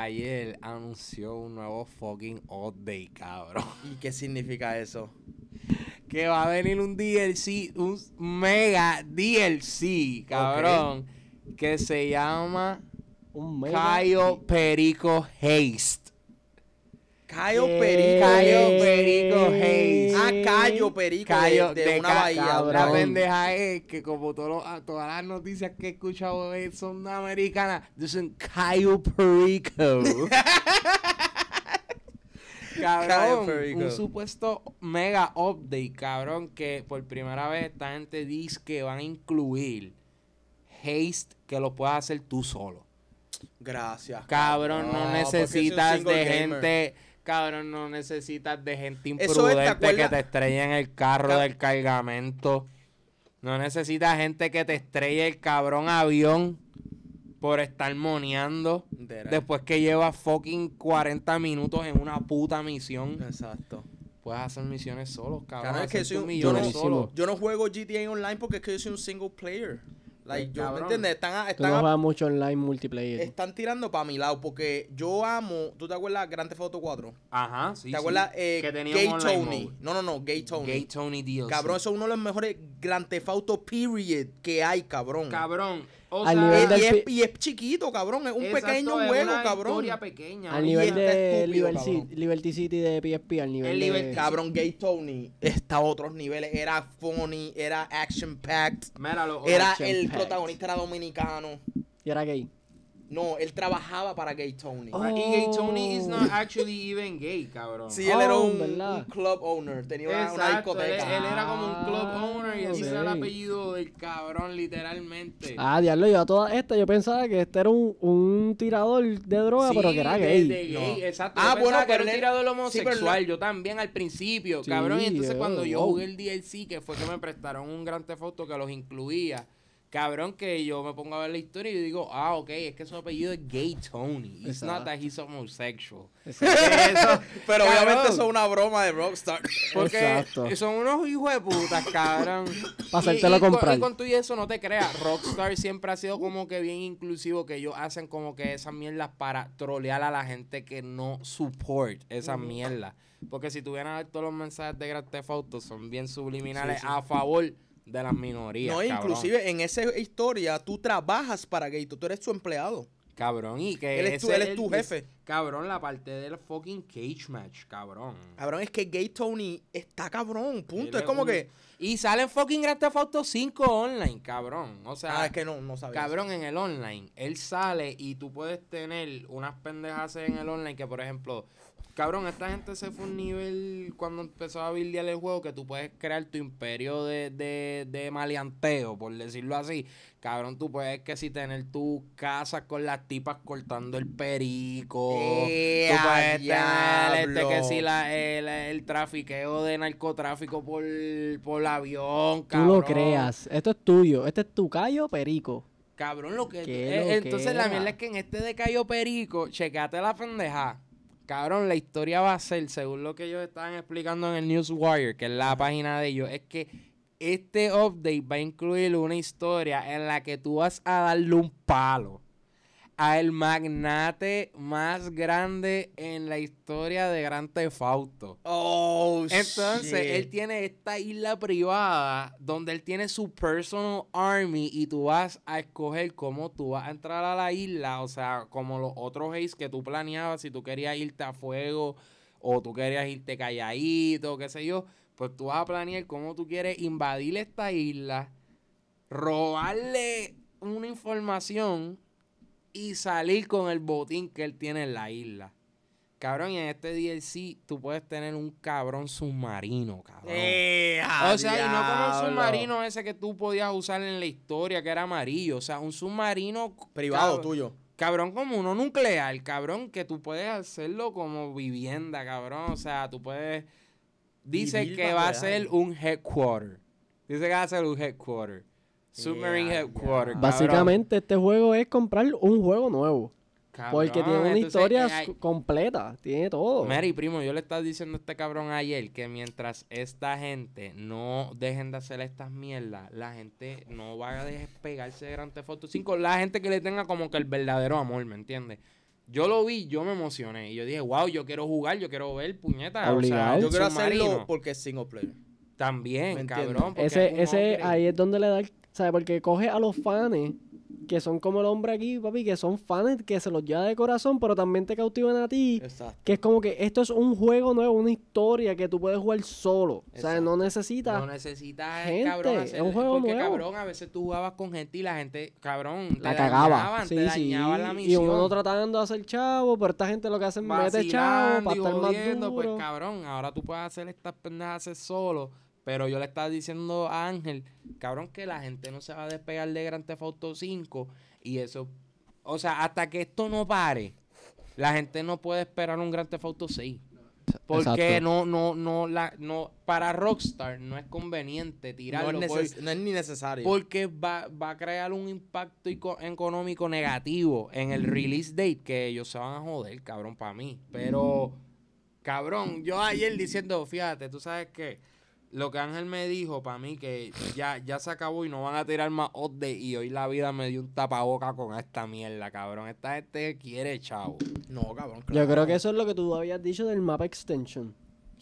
Ayer anunció un nuevo fucking update, cabrón. ¿Y qué significa eso? Que va a venir un DLC, un mega DLC, cabrón. Que se llama Un mega. Cayo Perico Haste. Cayo. Perico. Cayo Perico Haste. Ah, Cayo Perico. Cayo de, de una bahía. La pendeja es que como todas las noticias que he escuchado son americanas, dicen Cayo Perico. Cabrón, Perico. un supuesto mega update, cabrón, que por primera vez esta gente dice que van a incluir haste que lo puedas hacer tú solo. Gracias. Cabrón, no, necesitas de gamer. gente. Cabrón, no necesitas de gente Eso es, ¿te imprudente que te estrelle en el carro Ca- del cargamento. No necesitas gente que te estrelle el cabrón avión por estar moneando. Después que llevas fucking 40 minutos en una puta misión. Exacto. Puedes hacer misiones solos, cabrón. Cabrón, es que soy un- yo no- solo. Yo no juego GTA Online porque es que yo soy un single player. Like, Pues, yo, ¿me entiendes? Están, Tú están, no juegas mucho online multiplayer. están tirando para mi lado porque yo amo. ¿Tú te acuerdas Grand Theft Auto 4? Ajá, sí. ¿Te acuerdas? sí. Eh, que tenía Gay Tony. mode. No, no, no, Gay Tony. Gay Tony DLC. Cabrón, eso es uno de los mejores Grand Theft Auto period que hay, cabrón. Cabrón. O Al sea, nivel del y, es, pi- y es chiquito, cabrón. Es un exacto, pequeño es juego, una cabrón. historia pequeña. Al nivel está de estúpido, Liberty. City, Liberty City de PSP, al nivel El de... Liberty- Cabrón, Gay Tony está a otros niveles. Era funny, era action packed. Mira, lo- Era Action el packed. protagonista era dominicano. Y era gay. No, él trabajaba para Gay Tony. Oh. Y gay Tony is not actually even gay, cabrón. Sí, él era Oh, un, club owner. Tenía una, una Exacto, él, discoteca. él era como un club Ah, owner y ese era el apellido del cabrón, literalmente. Ah, diablo, yo a todas estas, yo pensaba que este era un, un tirador de droga, Sí, pero que era de- gay. de gay, No. exacto. Ah, Yo bueno, pensaba que era pero un tirador sí, homosexual. pero él- Yo también al principio, Sí, cabrón. Y entonces cuando yo wow. jugué el DLC, que fue que me prestaron un gran foto que los incluía. Cabrón, que yo me pongo a ver la historia y yo digo, ah, ok, es que su apellido es Gay Tony. It's not that he's homosexual. Eso- Pero cabrón, obviamente eso es una broma de Rockstar. Porque Exacto. son unos hijos de putas, cabrón. Pa' hacértelo Y- y con- comprar. Y con tú y eso no te creas. Rockstar siempre ha sido como que bien inclusivo, que ellos hacen como que esas mierdas para trolear a la gente que no support esas mierdas. Porque si tuvieran a ver todos los mensajes de Grand Theft Auto, son bien subliminales Sí, sí. a favor de las minorías. No, cabrón. inclusive en esa historia tú trabajas para Gato, tú eres su empleado. Cabrón, y que Él es tu- ese él es el- tu jefe. Cabrón, la parte del fucking cage match, cabrón. Cabrón, es que Gay Tony está cabrón, punto. Es como un- que. Y sale fucking Grand Theft Auto 5 online, cabrón. O sea, Ah, es que no, no sabía. Cabrón, en el online, él sale y tú puedes tener unas pendejas en el online que, por ejemplo, cabrón, esta gente se fue un nivel cuando empezó a buildear el juego que tú puedes crear tu imperio de, de, de maleanteo, por decirlo así. Cabrón, tú puedes que si tener tu casa con las tipas cortando el perico. ¡Eh, tú a puedes tener este, que si la, el, el trafiqueo de narcotráfico por, por avión, Tú cabrón. lo creas. Esto es tuyo. Este es tu callo perico. Cabrón, lo que. Eh, entonces la mierda es que en este de Cayo Perico, checate la pendeja. Cabrón, la historia va a ser, según lo que ellos estaban explicando en el Newswire, que es la página de ellos, es que este update va a incluir una historia en la que tú vas a darle un palo al magnate más grande en la historia de Gran Theft Auto. Oh, Entonces, shit. él tiene esta isla privada donde él tiene su personal army y tú vas a escoger cómo tú vas a entrar a la isla, o sea, como los otros haze que tú planeabas, si tú querías irte a fuego o tú querías irte calladito, qué sé yo, pues tú vas a planear cómo tú quieres invadir esta isla, robarle una información y salir con el botín que él tiene en la isla. Cabrón, y en este DLC tú puedes tener un cabrón submarino, cabrón. Eh, o sea, y no como un diablo. submarino ese que tú podías usar en la historia, que era amarillo. O sea, un submarino... Privado tuyo. Cabrón, como uno nuclear, cabrón, que tú puedes hacerlo como vivienda, cabrón. O sea, tú puedes... Dice Vivir que va a el ser un headquarter. Dice que va a ser un headquarter. Submarine Ya, headquarter. ya. cabrón. Básicamente, este juego es comprar un juego nuevo. Porque tiene una entonces, historia eh, hay- completa. Tiene todo. Mary, primo, yo le estaba diciendo a este cabrón ayer que mientras esta gente no dejen de hacer estas mierdas, la gente no va a despegarse de Grand Theft Auto 5. La gente que le tenga como que el verdadero amor, ¿me entiendes? Yo lo vi, yo me emocioné. Y yo dije, wow, yo quiero jugar, yo quiero ver puñetas. O sea, Yo quiero submarino. hacerlo porque es single player. También, cabrón. ese, ese, ahí es donde le da, el- ¿sabes? Porque coge a los fans, que son como el hombre aquí, papi, que son fans que se los lleva de corazón, pero también te cautivan a ti. Exacto. Que es como que esto es un juego nuevo, una historia que tú puedes jugar solo. O sea, no necesitas. No necesitas, Gente, cabrón, es un juego porque, nuevo. cabrón, a veces tú jugabas con gente y la gente, cabrón, la te cagaba. dañaban, Sí, te sí. dañaban la Y misión. uno tratando de hacer chavo, pero esta gente lo que hace es mete chavo para y estar más jodiendo, duro. pues cabrón, ahora tú puedes hacer estas pendejas solo, pero yo le estaba diciendo a Ángel, cabrón, que la gente no se va a despegar de Grand Theft Auto 5 y eso, o sea, hasta que esto no pare, la gente no puede esperar un Grand Theft Auto 6. Porque Exacto. no, no, no, la, no, para Rockstar no es conveniente No tirarlo por- no es ni necesario. porque va, va a crear un impacto ico- económico negativo en el release date que ellos se van a joder, cabrón, para mí. Pero, cabrón, yo ayer diciendo, fíjate, tú sabes que lo que Ángel me dijo para mí que ya, ya se acabó y no van a tirar más update y hoy la vida me dio un tapaboca con esta mierda, cabrón. Esta gente quiere chavo. No, cabrón. Yo creo que eso es lo que tú habías dicho del mapa extension.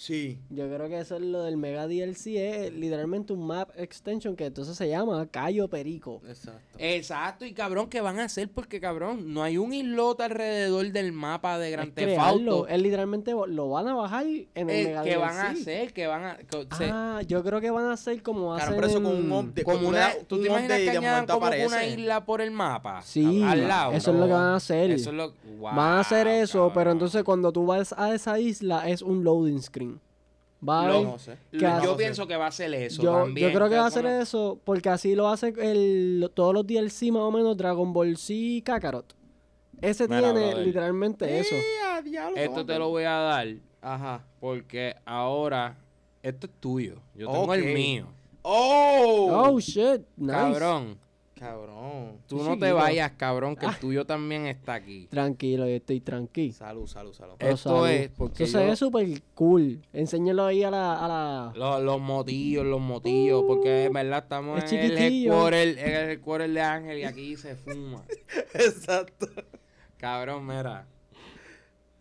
Sí. Yo creo que eso es lo del Mega DLC, es literalmente un map extension que entonces se llama Cayo Perico. Exacto. Exacto, y cabrón, ¿qué van a hacer? Porque, cabrón, no hay un islote alrededor del mapa de Grand Es Theft Auto. es literalmente lo van a bajar en el Eh, Mega ¿Qué van a DLC. hacer? ¿Qué van a...? se- Ah, yo creo que van a hacer como Claro, hacen pero eso con un update. como una, ¿Tú un te imaginas que añadan como que una aparece? isla por el mapa? Sí, al lado. eso es lo que van a hacer. Eso es lo... Van a hacer Wow, eso, pero entonces cuando tú vas a esa isla es un loading screen. Va a Lo- haber- No sé. ¿Qué Yo hace? pienso que va a ser eso yo, también. yo creo que va a pones- eso porque así lo hace el, todos los DLC más o menos Dragon Ball Z y Kakarot. Ese Mira, tiene brother. literalmente eso. Diablo, Esto ¿cómo te lo voy a dar Ajá. porque ahora esto es tuyo. Yo tengo el mío. ¡Oh! Oh shit, nice. Cabrón, Cabrón. tú no te vayas, cabrón, Ah. que el tuyo también está aquí. Tranquilo, yo estoy tranquilo. Salud, salud, salud. Esto es porque Eso se ve súper cool. Enséñalo ahí a la, a la... Los, los motillos, los motillos, porque en verdad estamos Es en el headquarter, en el headquarter de Ángel y aquí se fuma. Exacto. Cabrón, mira.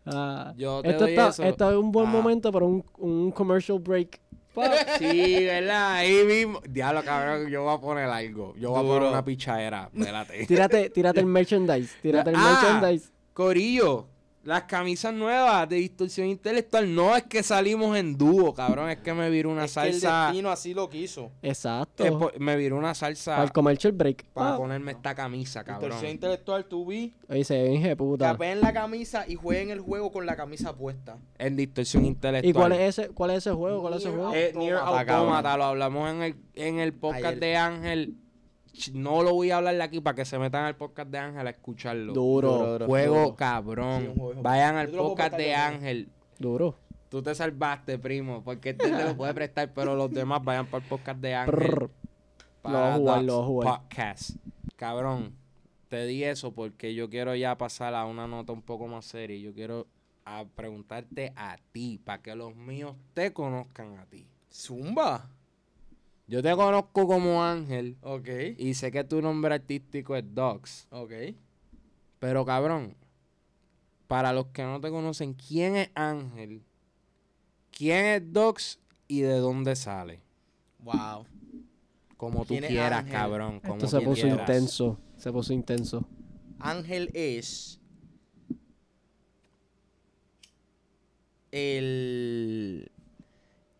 ah, Yo te esto, doy está, eso. esto es un buen Ah. momento para un, un commercial break. Sí, ¿verdad? Ahí mismo. Diablo, cabrón, yo voy a poner algo. Yo voy a poner una pichadera. Espérate. tírate, tírate el merchandise. Tírate el Ah. merchandise. Corillo, las camisas nuevas de distorsión intelectual no es que salimos en dúo, cabrón. Es que me viró una Es que el salsa. destino así lo quiso. Exacto. eh, me viró una salsa para el commercial break. para Ah. ponerme esta camisa, cabrón. Distorsión intelectual, tú vi. Oye, se ve puta. Capeen la camisa y jueguen el juego con la camisa puesta. En distorsión intelectual. ¿Y cuál es ese, cuál es ese juego? ¿Cuál es ese juego? Eh, Nier Automata, Automata, lo hablamos en el, en el podcast Ayer. de Ángel. No lo voy a hablar de aquí para que se metan al podcast de Ángel a escucharlo. Duro. Duro, duro. Juego duro. cabrón. Sí, un juego. Vayan al podcast de Ángel. Duro. Tú te salvaste, primo, porque este te lo puede prestar, pero los demás vayan para el podcast de Ángel. Para Lo jugar, lo jugar. Podcast. Cabrón, te di eso porque yo quiero ya pasar a una nota un poco más seria. Yo quiero a preguntarte a ti, para que los míos te conozcan a ti. Zumba. Yo te conozco como Ángel Ok. y sé que tu nombre artístico es Docs. Ok. Pero cabrón, para los que no te conocen, ¿quién es Ángel? ¿Quién es Docs y de dónde sale? Wow. Como tú ¿Quién es quieras, Ángel? cabrón. Como Esto se tú puso quieras. intenso. Se puso intenso. Ángel es el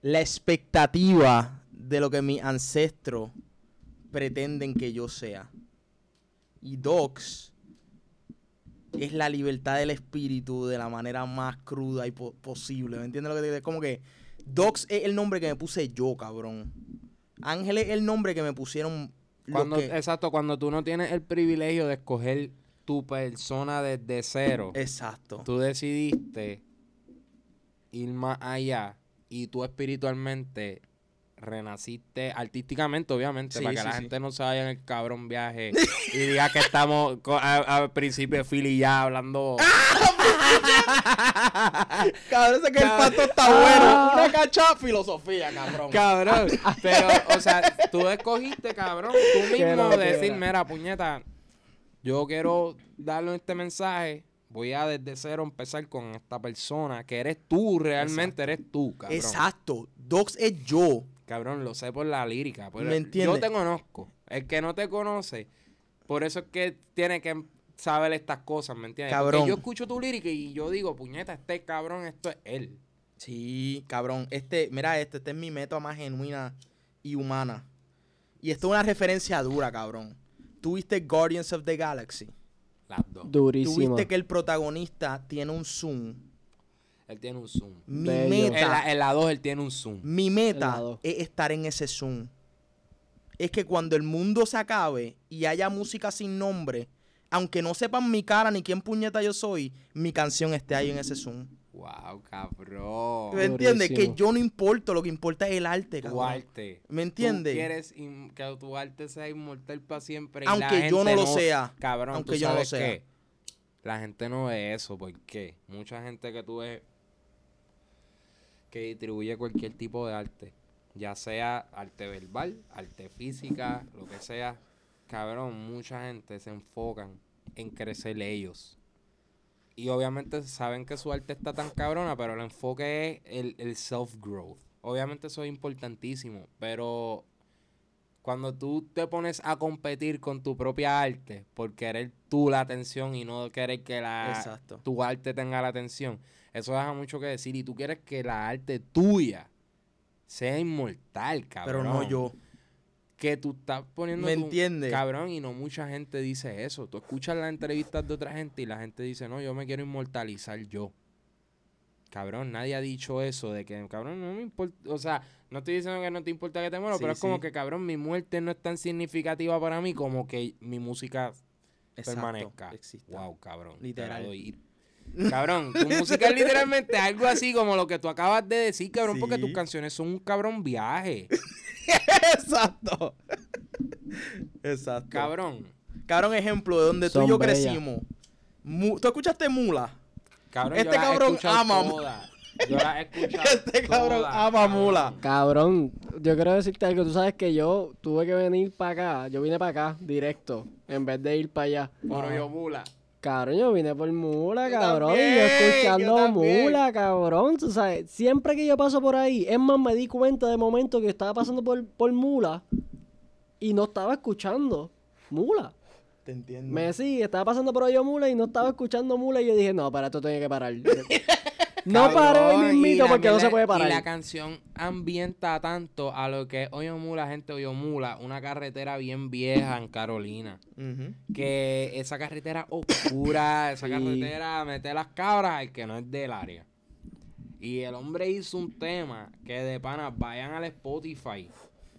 la expectativa de lo que mis ancestros pretenden que yo sea. Y Docs es la libertad del espíritu de la manera más cruda y po- posible. ¿Me entiendes lo que te digo? Es como que Docs es el nombre que me puse yo, cabrón. Ángel es el nombre que me pusieron Cuando, que- Exacto, cuando tú no tienes el privilegio de escoger tu persona desde cero, Exacto. tú decidiste ir más allá y tú espiritualmente renaciste artísticamente, obviamente, Sí, para que sí, la sí. gente no se vaya en el cabrón viaje y diga que estamos al principio de Philly ya hablando. Cabrón, ese que el pato está bueno. Una cacha filosofía, cabrón. Cabrón, pero, o sea, tú escogiste, cabrón, tú mismo decir, mira, puñeta, yo quiero darle este mensaje, voy a desde cero empezar con esta persona, que eres tú, realmente eres tú, cabrón. Exacto. Docs es yo. Cabrón, lo sé por la lírica. por- ¿Me entiendes? Yo te conozco. El que no te conoce, por eso es que tiene que saber estas cosas, ¿me entiendes? Cabrón. Porque yo escucho tu lírica y yo digo, puñeta, este cabrón, esto es él. Sí, cabrón. Este, mira este, este es mi método más genuina y humana. Y esto es una referencia dura, cabrón. Tuviste Guardians of the Galaxy. Las dos. Durísimo. Tuviste que el protagonista tiene un zoom. Él tiene un zoom. Mi Bello. Meta, la, en la dos él tiene un zoom. mi meta es estar en ese zoom. Es que cuando el mundo se acabe y haya música sin nombre, aunque no sepan mi cara ni quién puñeta yo soy, mi canción esté ahí en ese zoom. Wow, cabrón. ¿Me entiendes? Que yo no importo, lo que importa es el arte, Tu cabrón. arte. ¿Me Tú entiendes? quieres in- que tu arte sea inmortal para siempre. y la Aunque yo no gente lo sea. Cabrón, Aunque tú yo no lo sea. qué? La gente no ve eso. ¿Por qué? Mucha gente que tú ves que distribuye cualquier tipo de arte. Ya sea arte verbal, arte física, lo que sea. Cabrón, mucha gente se enfocan en crecer ellos. y obviamente saben que su arte está tan cabrona, pero el enfoque es el, el self-growth. Obviamente eso es importantísimo, pero cuando tú te pones a competir con tu propia arte por querer tú la atención y no querer que la, Exacto. tu arte tenga la atención, eso deja mucho que decir. Y tú quieres que la arte tuya sea inmortal, cabrón. Pero no yo. Que tú estás poniendo. ¿Me entiendes? Cabrón, y no mucha gente dice eso. Tú escuchas las entrevistas de otra gente y la gente dice, no, yo me quiero inmortalizar yo. Cabrón, nadie ha dicho eso de que, cabrón, no me importa. O sea, no estoy diciendo que no te importa que te muero, Sí, pero es como que, cabrón, mi muerte no es tan significativa para mí como que mi música Exacto, permanezca. exista. Wow, cabrón. te Literal. la doy. Cabrón, tu música es literalmente algo así como lo que tú acabas de decir, cabrón, porque tus canciones son un cabrón viaje. Exacto. Exacto. Cabrón. Cabrón, ejemplo de donde tú y yo crecimos. Mu- ¿Tú escuchaste Mula? Cabrón, Este yo cabrón ama- todas. Yo las he escuchado Este cabrón ama. Mula. Cabrón, yo quiero decirte algo. Tú sabes que yo tuve que venir para acá. Yo vine para acá, directo, en vez de ir para allá. Por yo mula. Cabrón, yo vine por mula, Yo cabrón. también, y yo yo escuchando mula, cabrón. Tú sabes, siempre que yo paso por ahí, es más, me di cuenta de momento que estaba pasando por, por mula y no estaba escuchando mula. Te entiendo. Me sí, estaba pasando por ahí mula y no estaba escuchando mula y yo dije, no, para esto tenía que parar. no paré ahí Cabrón, y mismito porque no se puede Y parar. la canción ambienta tanto a lo que es Oyomula, gente Oyomula, una carretera bien vieja en Carolina. Que esa carretera oscura, esa Sí. carretera mete las cabras al que no es del área. Y el hombre hizo un tema que de pana vayan al Spotify.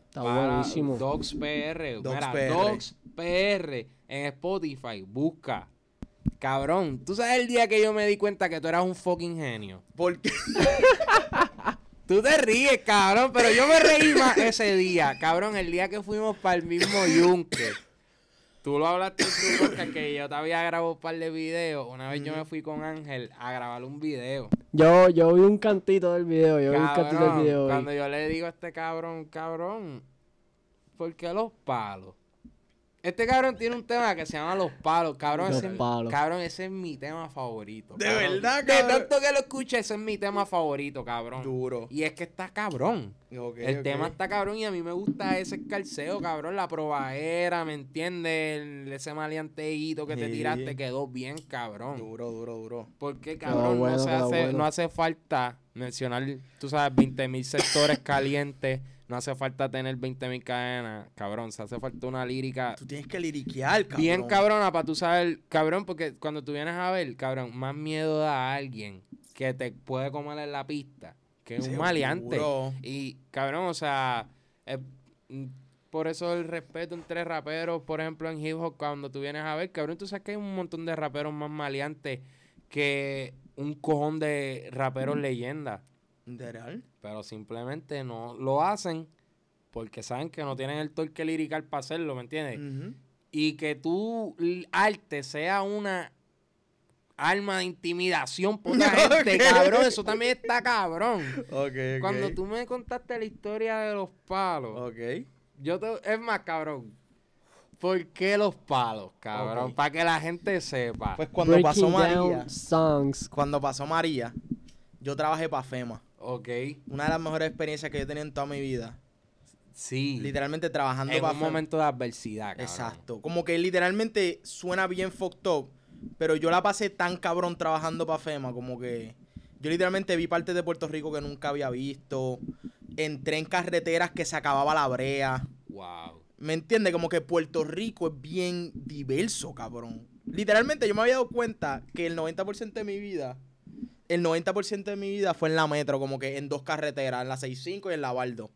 Está para buenísimo. Dogs PR. Dogs Mira, PR. Dogs PR en Spotify. Busca. Cabrón, tú sabes el día que yo me di cuenta que tú eras un fucking genio. Porque Tú te ríes, cabrón, pero yo me reí más ese día, cabrón, el día que fuimos para el mismo yunque. Tú lo hablaste en tu podcast que yo te había grabado un par de videos. Una vez yo me fui con Ángel a grabar un video. Yo, yo vi un cantito del video, yo vi un cantito del video. hoy. cuando yo le digo a este cabrón, cabrón, ¿por qué los palos? Este cabrón tiene un tema que se llama Los Palos. Cabrón, Los ese, Palos. cabrón ese es mi tema favorito. De cabrón. verdad, De cabrón. tanto que lo escuché, ese es mi tema favorito, cabrón. Duro. Y es que está cabrón. El tema está cabrón y a mí me gusta ese escarceo, cabrón. La probadera, ¿me entiendes? El- ese maleanteíto que te Sí. tiraste quedó bien, cabrón. Duro, duro, duro. Porque, cabrón, bueno, no, se hace, bueno. no hace falta mencionar, tú sabes, 20 mil sectores calientes. No hace falta tener 20 mil cadenas, cabrón. Se hace falta una lírica Tú tienes que liriquear, cabrón. bien cabrona para tú saber, cabrón, porque cuando tú vienes a ver, cabrón, más miedo da a alguien que te puede comer en la pista que un Seguro. maleante. Y, cabrón, o sea, es- mm, por eso el respeto entre raperos, por ejemplo, en hip hop, cuando tú vienes a ver, cabrón, tú sabes que hay un montón de raperos más maleantes que un cojón de raperos leyendas. ¿Literal? Pero simplemente no lo hacen porque saben que no tienen el torque lirical para hacerlo, ¿me entiendes? Y que tu arte sea una arma de intimidación por la gente, cabrón, eso también está cabrón. Cuando tú me contaste la historia de los palos, yo te... Es más, cabrón, ¿por qué los palos, cabrón? Para que la gente sepa. Pues cuando Breaking pasó María, songs. cuando pasó María, yo trabajé para FEMA. Ok, Una de las mejores experiencias que yo he tenido en toda mi vida. sí. Literalmente trabajando en para un momento de adversidad, cabrón. Exacto. Como que literalmente suena bien fucked up, pero yo la pasé tan cabrón trabajando para FEMA, como que yo literalmente vi partes de Puerto Rico que nunca había visto. Entré en carreteras que se acababa la brea. Wow. ¿Me entiendes? Como que Puerto Rico es bien diverso, cabrón. Literalmente yo me había dado cuenta que el 90% de mi vida, el 90% de mi vida fue en la metro, como que en dos carreteras, en la 65 y en la Baldo.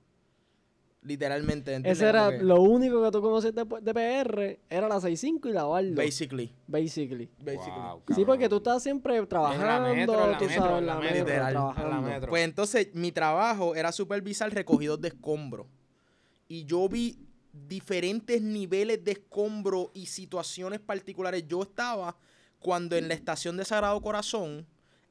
Literalmente. Ese era que- lo único que tú conocías de, de PR, era la 65 y la Baldo. Basically. Basically. Basically. Wow, Sí, porque tú estás siempre trabajando, metro, en la tú metro, sabes, en la la metro. metro, Literal, en la trabajando. metro. Pues entonces mi trabajo era supervisar recogidos de escombros. Y yo vi diferentes niveles de escombro y situaciones particulares. Yo estaba cuando en la estación de Sagrado Corazón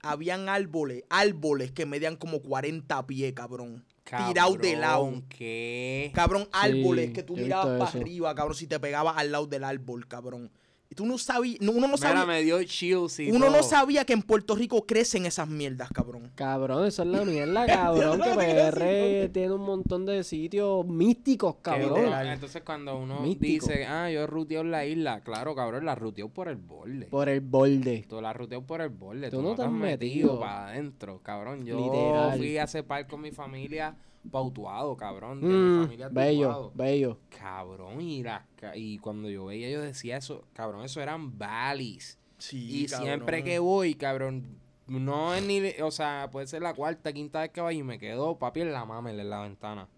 habían árboles, árboles que medían como 40 pies, cabrón. Tirados de lado. Cabrón, ¿Qué? Cabrón, árboles que tú mirabas para eso. arriba, cabrón, si te pegabas al lado del árbol, cabrón. Y tú no sabías, no- uno no Mira, sabía, me dio chills y uno no sabía que en Puerto Rico crecen esas mierdas, cabrón. Cabrón, eso es la mierda, cabrón. que PR tiene un montón de sitios místicos, cabrón. Entonces cuando uno Místico. dice, ah, yo ruteo en la isla, claro, cabrón, la ruteo por el borde. Por el borde. Tú la ruteo por el borde. Tú Tú, no no te has metido metido. para adentro, cabrón. Yo Literal. fui a hacer par con mi familia pautuado, cabrón. De Mm, mi familia bello, Tutuado. bello. Cabrón, y, las y cuando yo veía, yo decía eso, cabrón, eso eran valleys. Sí, y siempre que voy, cabrón, no es ni, o sea, puede ser la cuarta, quinta vez que vaya y me quedo papi en la mamel en la ventana.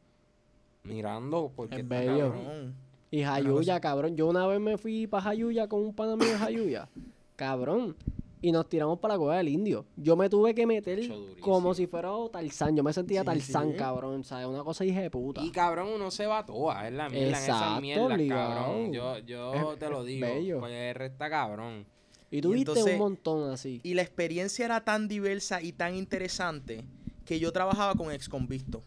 Mirando, porque Es está bello. cabrón. Y Jayuya, cabrón. Yo una vez me fui para Jayuya con un pana mío de Jayuya. Cabrón. Y nos tiramos para la cueva del indio. Yo me tuve que meter como si fuera Tarzán. Yo me sentía Sí, Tarzán, sí. cabrón. ¿Sabes? Una cosa hija de puta. Y cabrón, uno se va toda, es la mierda, en Exacto, esas mierdas, cabrón. Yo, yo Es- te lo digo, bello. pues está cabrón. Y tú Y viste entonces- un montón así. Y la experiencia era tan diversa y tan interesante que yo trabajaba con ex convictos.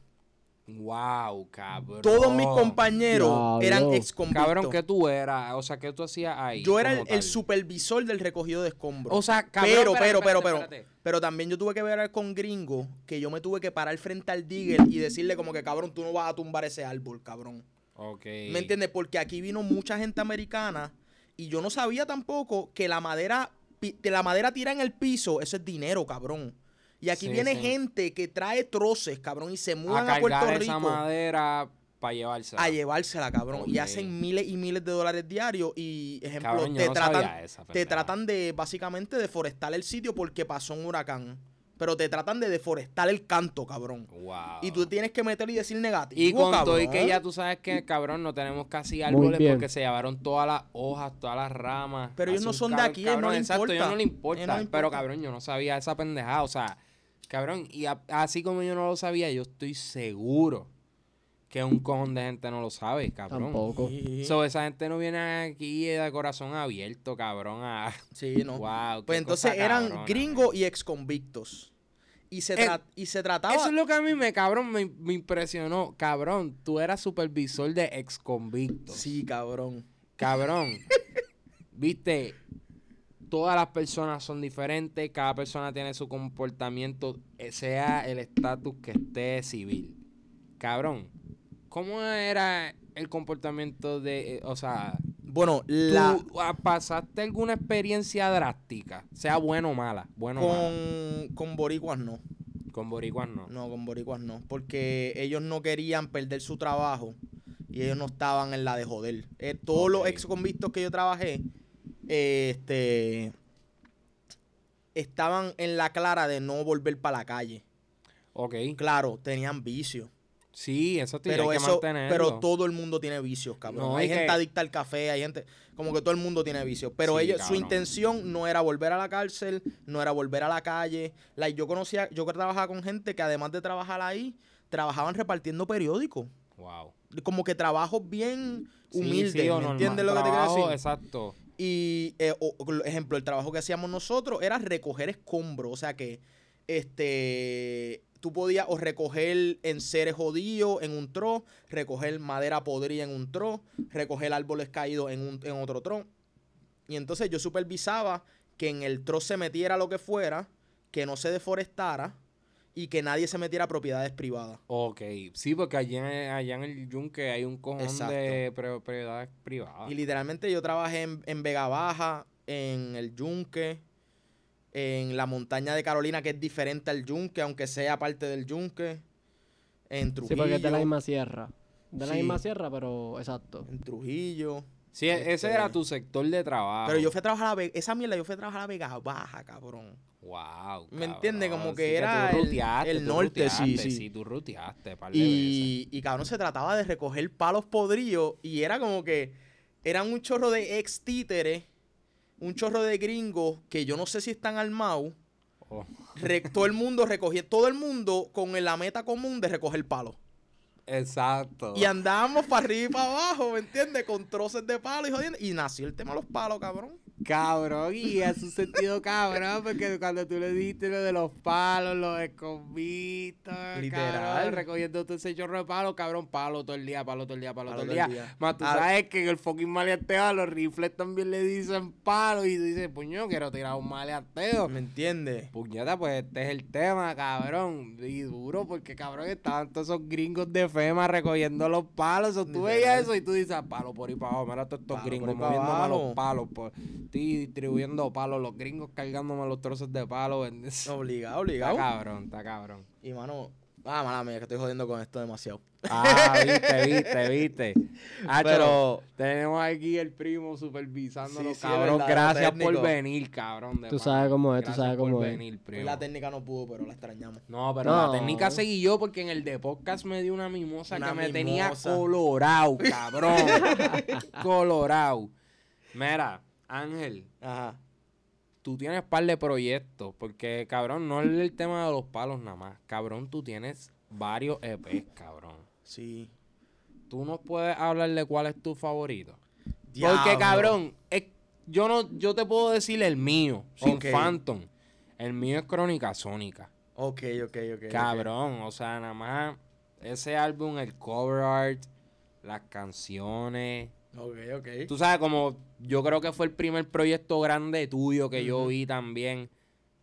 Wow, cabrón. Todos mis compañeros eran ex convictos. Cabrón, ¿qué tú eras? O sea, ¿qué tú hacías ahí? Yo era el, supervisor del recogido de escombros. O sea, cabrón, pero, espérate, pero, pero, espérate, pero, espérate. pero también yo tuve que ver con gringo que yo me tuve que parar frente al digger y decirle como que cabrón, tú no vas a tumbar ese árbol, cabrón. Ok. ¿Me entiendes? Porque aquí vino mucha gente americana y yo no sabía tampoco que la madera, la madera tira en el piso, eso es dinero, cabrón. Y aquí Sí, viene sí. gente que trae troces, cabrón, y se mudan a, Puerto cargar esa Rico madera para llevársela. a llevársela, cabrón. Y hacen miles y miles de dólares diarios y, ejemplo, Cabrón, te no tratan, esa, te tratan de, básicamente, deforestar el sitio porque pasó un huracán. Pero te tratan de deforestar el canto, cabrón. Wow. Y tú tienes que meter y decir negativo, Y con todo y cabrón. que ya tú sabes que, cabrón, no tenemos casi árboles porque se llevaron todas las hojas, todas las ramas. Pero ellos no son de aquí, ellos no cabrón, les exacto, importa. ellos no le ellos importa. no les Pero, importa. cabrón, yo no sabía esa pendejada. O sea, cabrón, y a- así como yo no lo sabía, yo estoy seguro que un cojón de gente no lo sabe, cabrón. Tampoco. So, esa gente no viene aquí de corazón abierto, cabrón. A... Sí, no. Wow, pues entonces cosa eran gringos y ex convictos. Y se, Eh, y se trataba... Eso es lo que a mí me, cabrón, me, me impresionó. Cabrón, tú eras supervisor de ex convictos. Sí, cabrón. Cabrón. Viste, todas las personas son diferentes, cada persona tiene su comportamiento, eh, sea el estatus que esté civil. Cabrón, ¿cómo era el comportamiento de, eh, o sea, Bueno, la... ¿tú pasaste alguna experiencia drástica, sea buena o mala? Bueno o mala. Con, con boricuas no. Con boricuas no. No, con boricuas no. Porque ellos no querían perder su trabajo y ellos no estaban en la de joder. Eh, todos los ex convictos que yo trabajé, este, estaban en la clara de no volver para la calle. Ok. Claro, tenían vicios. Sí, eso Pero hay que eso, mantenerlo. pero todo el mundo tiene vicios, cabrón. No, hay gente que- adicta al café, hay gente, como que todo el mundo tiene vicios. Pero Sí, ellos, su intención no era volver a la cárcel, no era volver a la calle. Like, yo conocía, yo trabajaba con gente que además de trabajar ahí, trabajaban repartiendo periódicos. Wow. Como que trabajos bien humildes, sí, o ¿me normal. entiendes lo que te quiero decir? Exacto. Y, eh, o- ejemplo, el trabajo que hacíamos nosotros era recoger escombros. O sea que, este, tú podías o recoger enseres jodidos en un tro, recoger madera podrida en un tro, recoger árboles caídos en, un, en otro tro. Y entonces yo supervisaba que en el tro se metiera lo que fuera, que no se deforestara y que nadie se metiera a propiedades privadas. Ok, sí, porque allá, en- allá en el Yunque hay un cojón Exacto. de propiedades privadas. Y literalmente yo trabajé en, en Vega Baja, en el Yunque, en la montaña de Carolina, que es diferente al Yunque, aunque sea parte del Yunque, en Sí, Trujillo. porque es de la misma sierra. De la Sí. misma sierra, pero exacto. En Trujillo. Sí, ese Este- era tu sector de trabajo. Pero yo fui a trabajar a Vega, esa mierda yo fui a trabajar a Vega Baja, cabrón. Wow. ¿Me entiendes? Como que Sí, era el- ruteaste, el tú norte, sí, ruteaste, sí. Sí, tú ruteaste, par de veces. Y, y cabrón, se trataba de recoger palos podridos y era como que eran un chorro de ex títeres, un chorro de gringos que yo no sé si están armados. Oh, todo el mundo recogía, todo el mundo con la meta común de recoger palos. exacto. Y andábamos para arriba y para abajo, ¿me entiendes? Con troces de palo y jodiendo. Y nació el tema de los palos, cabrón. Cabrón, y es un sentido cabrón, porque cuando tú le dijiste lo de los palos, los escobitos, Literal. cabrón, recogiendo todo ese chorro de palos, cabrón, palo todo el día, palo todo el día, palo, Palo todo el día. Más tú Ah. sabes que en el fucking maleanteo a los rifles también le dicen palo y tú dices, puño, quiero tirar un maleanteo. ¿Me entiendes? Puñeta, pues este es el tema, cabrón. Y duro, porque cabrón estaban todos esos gringos de FEMA recogiendo los palos. O tú Literal. veías eso y tú dices, "Ah, palo por ahí para abajo. Mira todos estos Palo por gringos abajo". los palos. Pues, estoy distribuyendo palos, los gringos cargándome los trozos de palo. Está Obligado, obligado. cabrón, está cabrón. Y mano, ah, mala mía, que estoy jodiendo con esto demasiado. Ah, viste, viste, viste. Hacho, Pero- tenemos aquí el primo supervisándonos, Sí, sí, cabrón. verdad, Gracias por venir, cabrón. de Tú sabes cómo es, tú sabes por cómo es. venir, primo. la técnica no pudo, pero la extrañamos. No, pero No. la técnica seguí yo porque en el de podcast me dio una mimosa Una que me tenía colorado, cabrón. colorado. Mira, Ángel, Ajá. tú tienes par de proyectos porque, cabrón, no es el tema de los palos nada más. Cabrón, tú tienes varios EPs, cabrón. Sí. Tú nos puedes hablar de cuál es tu favorito. Diablo. Porque, cabrón, es- yo no, yo te puedo decir el mío, sin. Phantom. El mío es Crónica Sónica. Ok, ok, ok. ok. Cabrón, o sea, nada más ese álbum, el cover art, las canciones. Ok, ok. Tú sabes, como yo creo que fue el primer proyecto grande tuyo que yo vi también.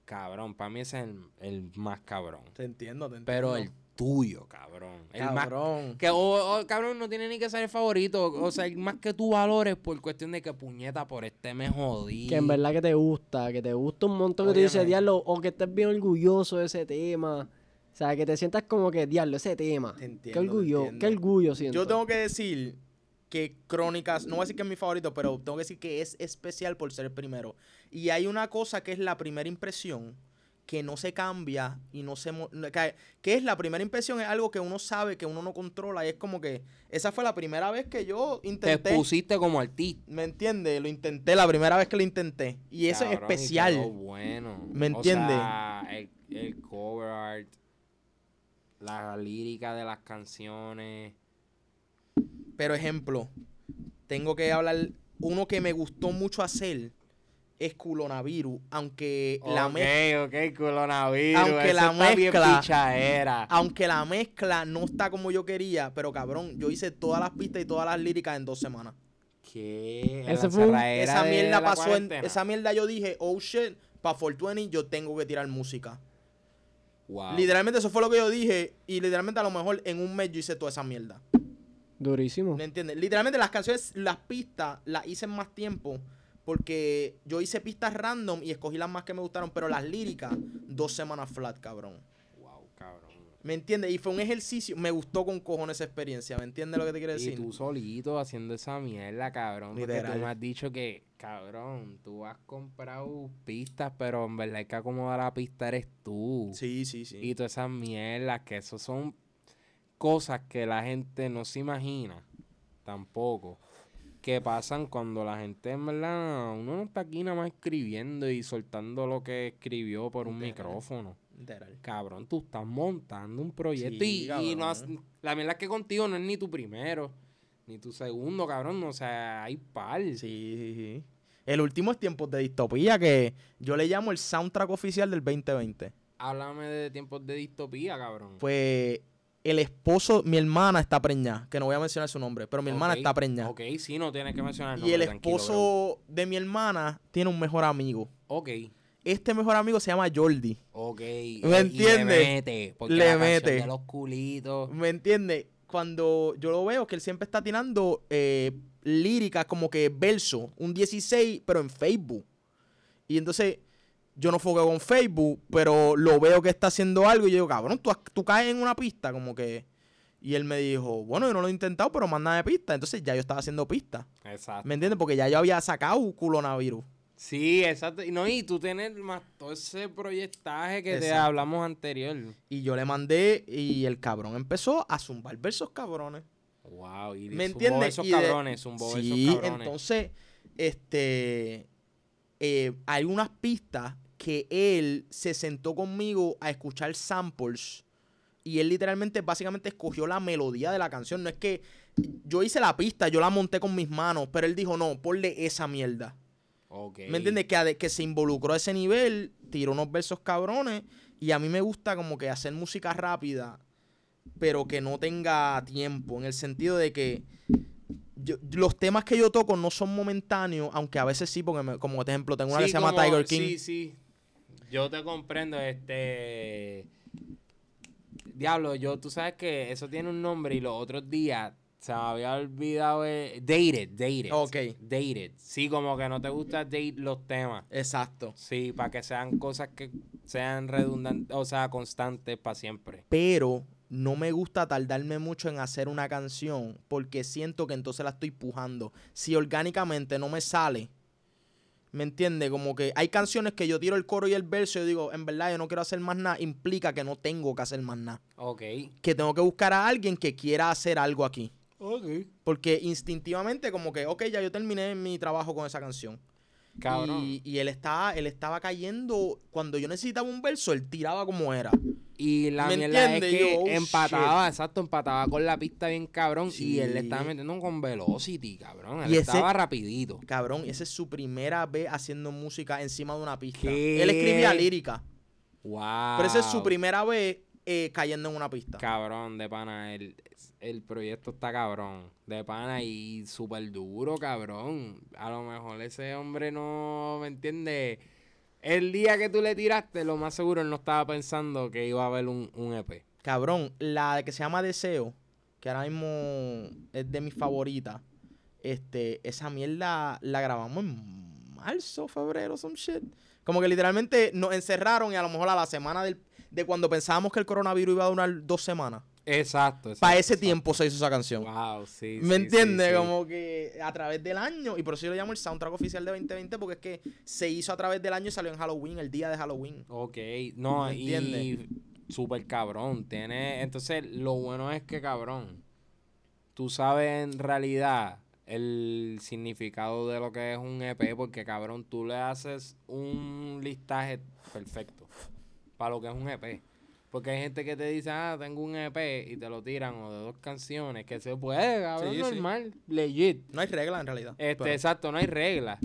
Cabrón, para mí ese es el, el más cabrón. Te entiendo, te entiendo. Pero el tuyo, cabrón. El más Cabrón. que, o, o, cabrón, no tiene ni que ser el favorito. O sea, el más que tú valores por cuestión de que puñeta por este me jodí. Que en verdad que te gusta, que te gusta un montón que tú dices, diablo, o que estés bien orgulloso de ese tema. O sea, que te sientas como que, diablo, ese tema. Te entiendo, qué te orgullo, entiendo. qué orgullo siento. Yo tengo que decir que Crónicas, no voy a decir que es mi favorito, pero tengo que decir que es especial por ser el primero. Y hay una cosa que es la primera impresión que no se cambia y no se... Que, que es la primera impresión, es algo que uno sabe, que uno no controla. Y es como que esa fue la primera vez que yo Te intenté... pusiste como artista. ¿Me entiendes? Lo intenté, la primera vez que lo intenté. Y eso es Cabrón, y especial. quedó bueno. ¿Me O entiendes? sea, el, el cover art, la lírica de las canciones. Pero ejemplo, tengo que hablar, uno que me gustó mucho hacer es Culonavirus, aunque la mezcla... ok, coronavirus. Aunque eso la mezcla-. Aunque la mezcla no está como yo quería, pero cabrón, yo hice todas las pistas y todas las líricas en dos semanas. ¿Qué? Ese fue un- Esa mierda pasó en. Esa mierda yo dije, oh shit, para 420 yo tengo que tirar música. Wow. Literalmente eso fue lo que yo dije. Y literalmente a lo mejor en un mes yo hice toda esa mierda. Durísimo. ¿Me entiendes? Literalmente las canciones, las pistas, las hice en más tiempo. Porque yo hice pistas random y escogí las más que me gustaron. Pero las líricas, dos semanas flat, cabrón. Wow, cabrón. ¿Me entiendes? Y fue un ejercicio. Me gustó con cojones esa experiencia. ¿Me entiendes lo que te quiero Y decir? tú solito haciendo esa mierda, cabrón. Porque Literal. tú me has dicho que, cabrón, tú has comprado pistas, pero en verdad hay que acomodar la pista eres tú. Sí, sí, sí. Y todas esas mierdas, que eso son cosas que la gente no se imagina tampoco. Que pasan cuando la gente, en verdad, uno no está aquí nada más escribiendo y soltando lo que escribió por un Literal. micrófono. Literal. Cabrón, tú estás montando un proyecto Sí, y, y no has- la verdad es que contigo no es ni tu primero, ni tu segundo, cabrón. O sea, hay par. Sí, sí, sí. El último es Tiempos de Distopía, que yo le llamo el soundtrack oficial del 2020. Háblame de tiempos de distopía, cabrón. Pues el esposo, mi hermana está preñada, que no voy a mencionar su nombre, pero mi hermana está preñada. Ok, sí, no tienes que mencionar y el nombre, tranquilo, esposo de mi hermana tiene un mejor amigo. Ok, Este mejor amigo se llama Jordi. ok. y- ¿Me y entiendes? le mete, porque Le la mete. de los culitos. ¿Me entiendes? Cuando yo lo veo, que él siempre está tirando eh, líricas como que verso, un 16, pero en Facebook. Y entonces yo no foqueo con Facebook, pero lo veo que está haciendo algo y yo digo, cabrón, tú, tú caes en una pista, como que... Y él me dijo, bueno, yo no lo he intentado, pero mándame pista. Entonces ya yo estaba haciendo pista. Exacto. ¿Me entiendes? Porque ya yo había sacado culonavirus. Sí, exacto. Y no, y tú tienes más todo ese proyectaje que te hablamos anterior. Y yo le mandé y el cabrón empezó a zumbar versos cabrones. Wow, y ¿Me entiendes? esos Y de- cabrones, zumbó Sí, esos cabrones. entonces, este, eh, hay unas pistas que él se sentó conmigo a escuchar samples y él literalmente, básicamente escogió la melodía de la canción. No es que yo hice la pista, yo la monté con mis manos, pero él dijo, no, ponle esa mierda. ¿Me entiendes? Que, que se involucró a ese nivel, tiró unos versos cabrones. Y a mí me gusta como que hacer música rápida, pero que no tenga tiempo. En el sentido de que yo- los temas que yo toco no son momentáneos, aunque a veces sí, porque me- como por ejemplo tengo una que se llama como- Tiger King. Sí, sí. Yo te comprendo, este. Diablo, yo, tú sabes que eso tiene un nombre y los otros días se me había olvidado. eh, Dated, dated. Ok. Dated. Sí, como que no te gusta date los temas. Exacto. Sí, para que sean cosas que sean redundantes, o sea, constantes para siempre. Pero no me gusta tardarme mucho en hacer una canción porque siento que entonces la estoy pujando. Si orgánicamente no me sale, ¿me entiende? Como que hay canciones que yo tiro el coro y el verso y yo digo, en verdad yo no quiero hacer más nada, implica que no tengo que hacer más nada. Ok. Que tengo que buscar a alguien que quiera hacer algo aquí. Ok. Porque instintivamente como que, ok, ya yo terminé mi trabajo con esa canción. Cabrón. Y, y él, estaba, él estaba cayendo, cuando yo necesitaba un verso, él tiraba como era. Y la ¿Me mierda es que Yo, oh, empataba, exacto, empataba con la pista bien cabrón. Y él le estaba metiendo con velocity, cabrón. Él Y ese- estaba rapidito. Cabrón, esa es su primera vez haciendo música encima de una pista. ¿Qué? Él escribía lírica, Wow. pero esa es su primera vez eh, cayendo en una pista. Cabrón, de pana. El, el proyecto está cabrón. De pana y súper duro, cabrón. A lo mejor ese hombre no, ¿me entiende? El día que tú le tiraste, lo más seguro él no estaba pensando que iba a haber un, un EP. Cabrón, la que se llama Deseo, que ahora mismo es de mis favoritas, este, esa mierda la grabamos en marzo, febrero, some shit. Como que literalmente nos encerraron y a lo mejor a la semana del- de cuando pensábamos que el coronavirus iba a durar dos semanas. Exacto. exacto Para ese exacto. tiempo se hizo esa canción. Wow, sí. ¿Me sí, entiendes? sí, sí. Como que a través del año, y por eso yo le llamo el soundtrack oficial de 2020, porque es que se hizo a través del año y salió en Halloween, el día de Halloween. Ok, no, ¿Me y súper cabrón. Tiene, entonces, lo bueno es que, cabrón, tú sabes en realidad el significado de lo que es un EP, porque, cabrón, tú le haces un listaje perfecto para lo que es un EP. Porque hay gente que te dice, ah, tengo un EP y te lo tiran o de dos canciones, que se puede, cabrón, Sí, sí. normal, legit. No hay regla en realidad. Este, pero exacto, no hay reglas.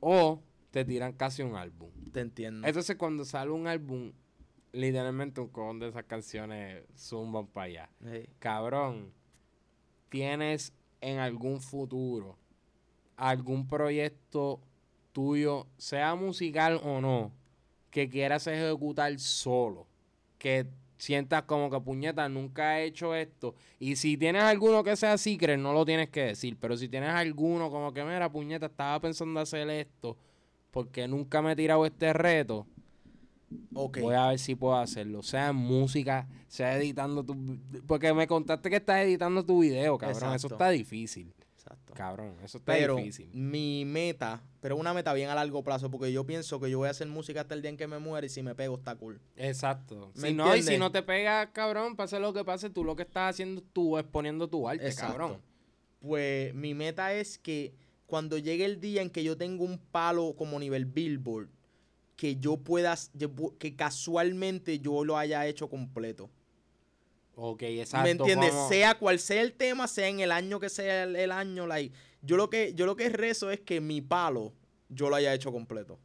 O te tiran casi un álbum. te entiendo. Entonces, cuando sale un álbum, literalmente un cojón de esas canciones zumban para allá. Sí. Cabrón, tienes en algún futuro algún proyecto tuyo, sea musical o no, que quieras ejecutar solo, que sientas como que puñeta, nunca he hecho esto. Y si tienes alguno que sea secret, no lo tienes que decir. Pero si tienes alguno como que, mira, puñeta, estaba pensando hacer esto, porque nunca me he tirado este reto, Ok. Voy a ver si puedo hacerlo. Sea en música, sea editando tu... Porque me contaste que estás editando tu video, cabrón. Eso Exacto. está difícil. Exacto. Cabrón, eso está Pero difícil. mi meta, pero una meta bien a largo plazo, porque yo pienso que yo voy a hacer música hasta el día en que me muera y si me pego está cool. Exacto. ¿Me Si no, y si no te pegas, cabrón, pase lo que pase, tú lo que estás haciendo tú exponiendo tu arte, Exacto. cabrón. Pues mi meta es que cuando llegue el día en que yo tengo un palo como nivel Billboard, que yo pueda, que casualmente yo lo haya hecho completo. Ok, exacto. ¿Me entiendes? como- Sea cual sea el tema, sea en el año que sea el, el año, like, yo lo que yo lo que rezo es que mi palo yo lo haya hecho completo.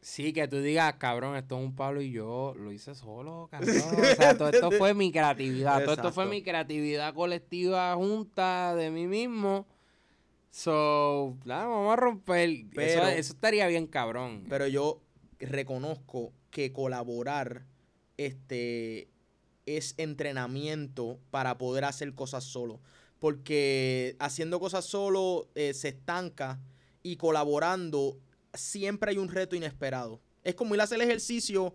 Sí, que tú digas, cabrón, esto es un palo y yo lo hice solo, cabrón. O sea, todo esto fue mi creatividad. Todo esto fue mi creatividad colectiva junta de mí mismo. So, nada, vamos a romper. eso, eso estaría bien, cabrón. Pero yo reconozco que colaborar este es entrenamiento para poder hacer cosas solo. Porque haciendo cosas solo eh, se estanca y colaborando siempre hay un reto inesperado. Es como ir a hacer ejercicio,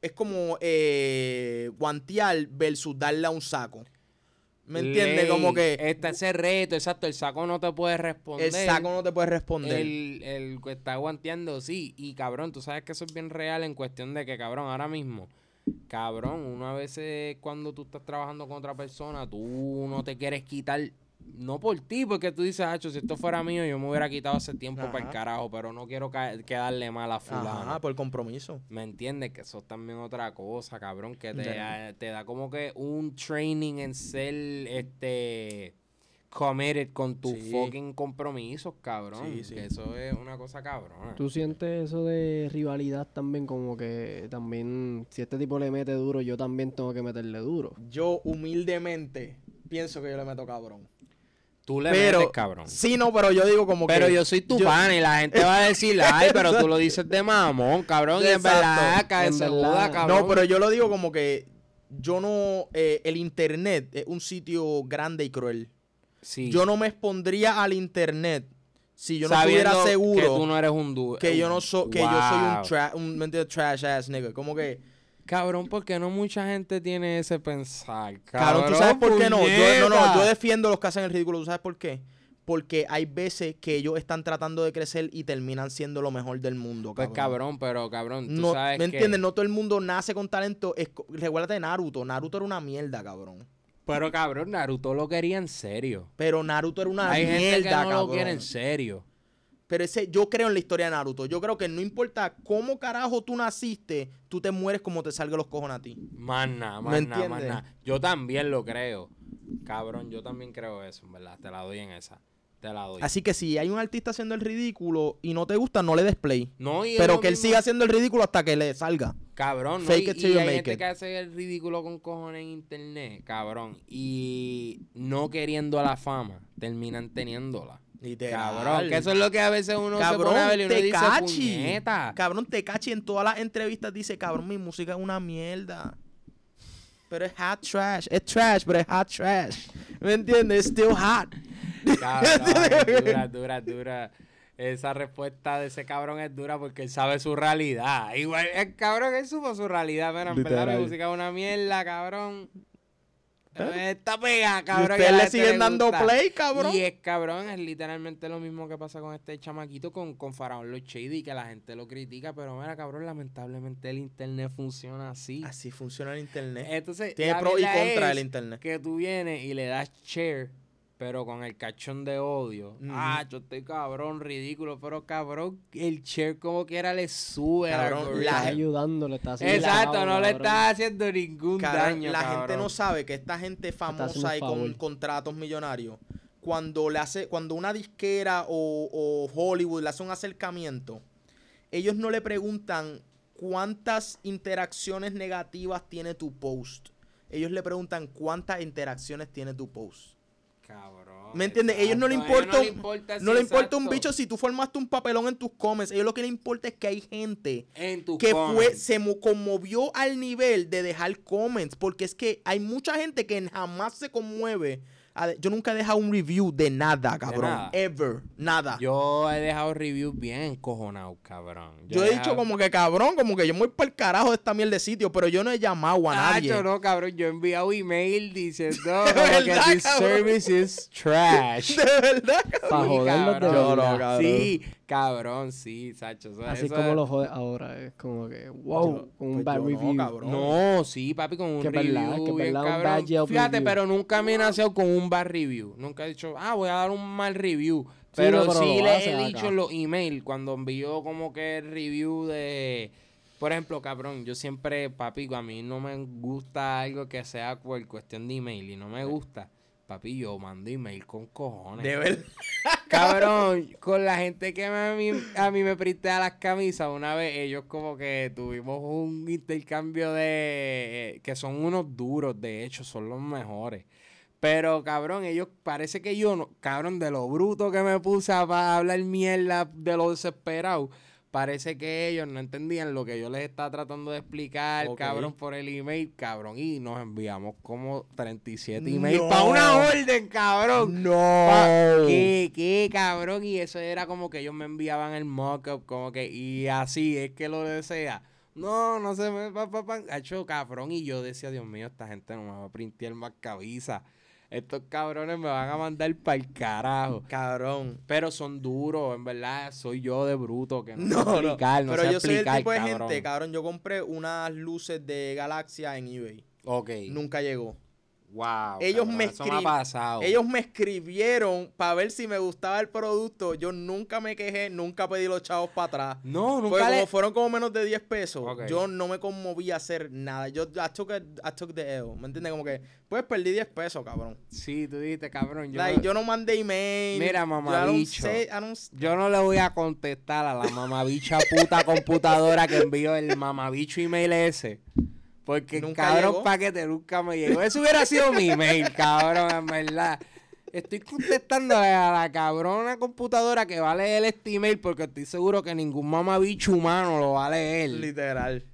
es como eh, guantear versus darle a un saco. ¿Me entiendes? Como que Está ese reto, exacto. El saco no te puede responder. el saco no te puede responder. El, el que está guanteando, sí. Y cabrón, tú sabes que eso es bien real en cuestión de que, cabrón, ahora mismo, cabrón, una vez cuando tú estás trabajando con otra persona, tú no te quieres quitar, no por ti, porque tú dices, Hacho, si esto fuera mío, yo me hubiera quitado hace tiempo para el carajo, pero no quiero quedarle mal a fulano. Ajá, por compromiso. ¿Me entiendes? Que eso es también otra cosa, cabrón, que te, te da como que un training en ser, este, committed con tus Sí. fucking compromisos, cabrón. Sí, sí. Que eso es una cosa cabrona. ¿Tú sientes eso de rivalidad también como que también si este tipo le mete duro, yo también tengo que meterle duro? Yo humildemente pienso que yo le meto cabrón. Tú le pero, metes, cabrón. Sí, no, pero yo digo como Pero que... yo soy tu yo- pan y la gente va a decir, ay, pero tú lo dices de mamón, cabrón. Y en verdad, cae En verdad. cabrón. No, pero yo lo digo como que yo no... eh, el internet es un sitio grande y cruel. Sí. Yo no me expondría al internet si yo no Sabiendo estuviera seguro que tú no eres un duro. que yo no soy... Que yo soy un, tra un, ¿me entiendes? trash ass nigga. Como que... Cabrón, porque no mucha gente tiene ese pensar. Cabrón, ¿tú sabes por qué no? Yo, no, no, yo defiendo a los que hacen el ridículo. ¿Tú sabes por qué? Porque hay veces que ellos están tratando de crecer y terminan siendo lo mejor del mundo, Pues cabrón. pero cabrón, tú No, sabes ¿Me que- entiendes? No todo el mundo nace con talento. Es, recuérdate de Naruto. Naruto era una mierda, cabrón. Pero cabrón, Naruto lo quería en serio. Pero Naruto era una Hay mierda, gente que no cabrón. lo quiere en serio. Pero ese, yo creo en la historia de Naruto. Yo creo que no importa cómo carajo tú naciste, tú te mueres como te salgan los cojones a ti. Más nada, ¿Me más nada, más entiendes? nada. Yo también lo creo. Cabrón, yo también creo eso, en verdad. Te la doy en esa. Te la doy. Así que si hay un artista haciendo el ridículo y no te gusta, no le des play. no, y es Pero que él mismo- siga haciendo el ridículo hasta que le salga. Cabrón, ¿no? Fake y, it till y you hay make gente it. que hace el ridículo con cojones en internet, cabrón. Y no queriendo la fama, terminan teniéndola. Literal. Cabrón, que eso es lo que a veces uno se Cabrón, pone a ver y uno dice, Tecachi. puñeta. Cabrón, Tecachi en todas las entrevistas dice, cabrón, mi música es una mierda. Pero es hot trash. Es trash, pero es hot trash. ¿Me entiendes? Es still hot. Cabrón, dura, dura, dura. Esa respuesta de ese cabrón es dura porque él sabe su realidad. Igual, el cabrón, él supo su realidad, pero en verdad Literal. música es una mierda, cabrón. Está pegada, Y cabrón. ustedes la le siguen dando gusta. play, cabrón. Y es cabrón, es literalmente lo mismo que pasa con este chamaquito con, con Faraón Los Shady, que la gente lo critica, pero mira, cabrón, lamentablemente el internet funciona así. Así funciona el internet. Entonces, Tiene la pro y contra el internet. Que tú vienes y le das share, pero con el cachón de odio. Ah, yo estoy cabrón, ridículo, pero cabrón, el share como quiera le sube Cabrón, la Está gente- ayudando, le está haciendo Exacto, no le estás haciendo ningún Cabrón, daño, la gente no sabe que esta gente famosa y con contratos millonarios, cuando le hace, cuando una disquera o, o Hollywood le hace un acercamiento, ellos no le preguntan cuántas interacciones negativas tiene tu post. Ellos le preguntan cuántas interacciones tiene tu post. Cabrón. ¿Me entiendes? Ellos no le importa, no le importa un bicho si tú formaste un papelón en tus comments. Ellos lo que le importa es que hay gente En que fue, comments. se mo- conmovió al nivel de dejar comments. Porque es que hay mucha gente que jamás se conmueve. Yo nunca he dejado un review de nada, cabrón. nada. Ever. Nada. Yo, Yo he dejado reviews bien encojonados, cabrón. he dicho como que cabrón, como que yo me voy para el carajo de esta mierda de sitio, pero yo no he llamado a nadie. Tacho, no, cabrón, yo he enviado email diciendo que this service is trash. De verdad, cabrón. Para de cabrón. Yo no, cabrón. Sí, cabrón, sí, Sacho. eso- Así eso como es- lo jode ahora. Es como que, wow, Yo- con un pues bad no, review. cabrón. No, sí, papi, con un Que review verdad, que es bien verdad, un cabrón. bad Yelp Fíjate, review. pero nunca me he nacido con un bad review. Nunca he dicho, ah, voy a dar un mal review. Sí, Pero no, pero sí lo le hace he acá. dicho en los emails cuando envío como que el review de... Por ejemplo, cabrón, yo siempre, papi, a mí no me gusta algo que sea por cuestión de email y no me gusta. Papi, yo mando email con cojones. De verdad. Cabrón, con la gente que me- a mí, a mí me printea las camisas, una vez ellos como que tuvimos un intercambio de... que son unos duros, de hecho, son los mejores. Pero, cabrón, ellos parece que yo, no, cabrón, de lo bruto que me puse a pa- hablar mierda de lo desesperado, parece que ellos no entendían lo que yo les estaba tratando de explicar, cabrón, por el email, cabrón. Y nos enviamos como 37 emails No. para una orden, cabrón. No. Pa- ¿Qué, qué, cabrón? Y eso era como que ellos me enviaban el mock-up, como que, y así, es que lo desea. No, no se me pa, pa, pa, hecho cabrón. Y yo decía, Dios mío, esta gente no me va a printear más cabeza. Estos cabrones me van a mandar para el carajo. Cabrón. Pero son duros, en verdad, soy yo de bruto que no, No, sé no. explicar, no Pero sé yo soy el explicar, tipo de cabrón. gente, cabrón. Yo compré unas luces de Galaxia en eBay. Ok. Nunca llegó. Wow. Ellos cabrón, me eso me ha escri- pasado. Ellos me escribieron para ver si me gustaba el producto. Yo nunca me quejé, nunca pedí los chavos para atrás. No, nunca como, le... fueron como menos de 10 pesos. Yo no me conmoví a hacer nada. Yo I took, a- I took the L. ¿Me entiendes? Como que, pues perdí 10 pesos, cabrón. Sí, tú dijiste, cabrón. Yo, Like, no, yo no mandé email. Mira, mamabicho. yo no le voy a contestar a la mamabicha puta computadora que envió el mamabicho email ese. Porque Nunca cabrón llegó. paquete nunca me llegó. Eso hubiera sido mi email, cabrón, en verdad. Estoy contestando a la cabrona computadora que va a leer este email porque estoy seguro que ningún mamabicho humano lo va a leer. Literal.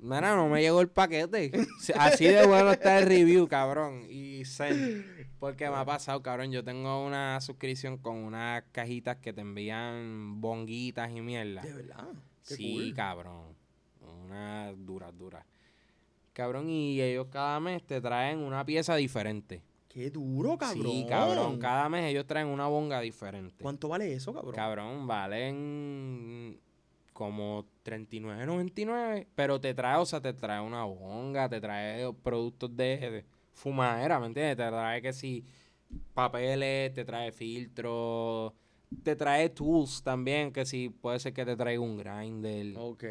Mira, no me llegó el paquete. Así de bueno está el review, cabrón. Y send. Porque me ha pasado, cabrón. Yo tengo una suscripción con unas cajitas que te envían bonguitas y mierda. De verdad. Qué Sí, cool. cabrón. Unas duras, duras. Cabrón, y ellos cada mes te traen una pieza diferente. Qué duro, cabrón. Sí, cabrón. Cada mes ellos traen una bonga diferente. ¿Cuánto vale eso, cabrón? Cabrón, valen como 39.99, pero te trae, o sea, te trae una bonga, te trae productos de, de fumadera, ¿me entiendes? Te trae que si papeles, te trae filtros, te trae tools también, que si puede ser que te traiga un grinder, Ok.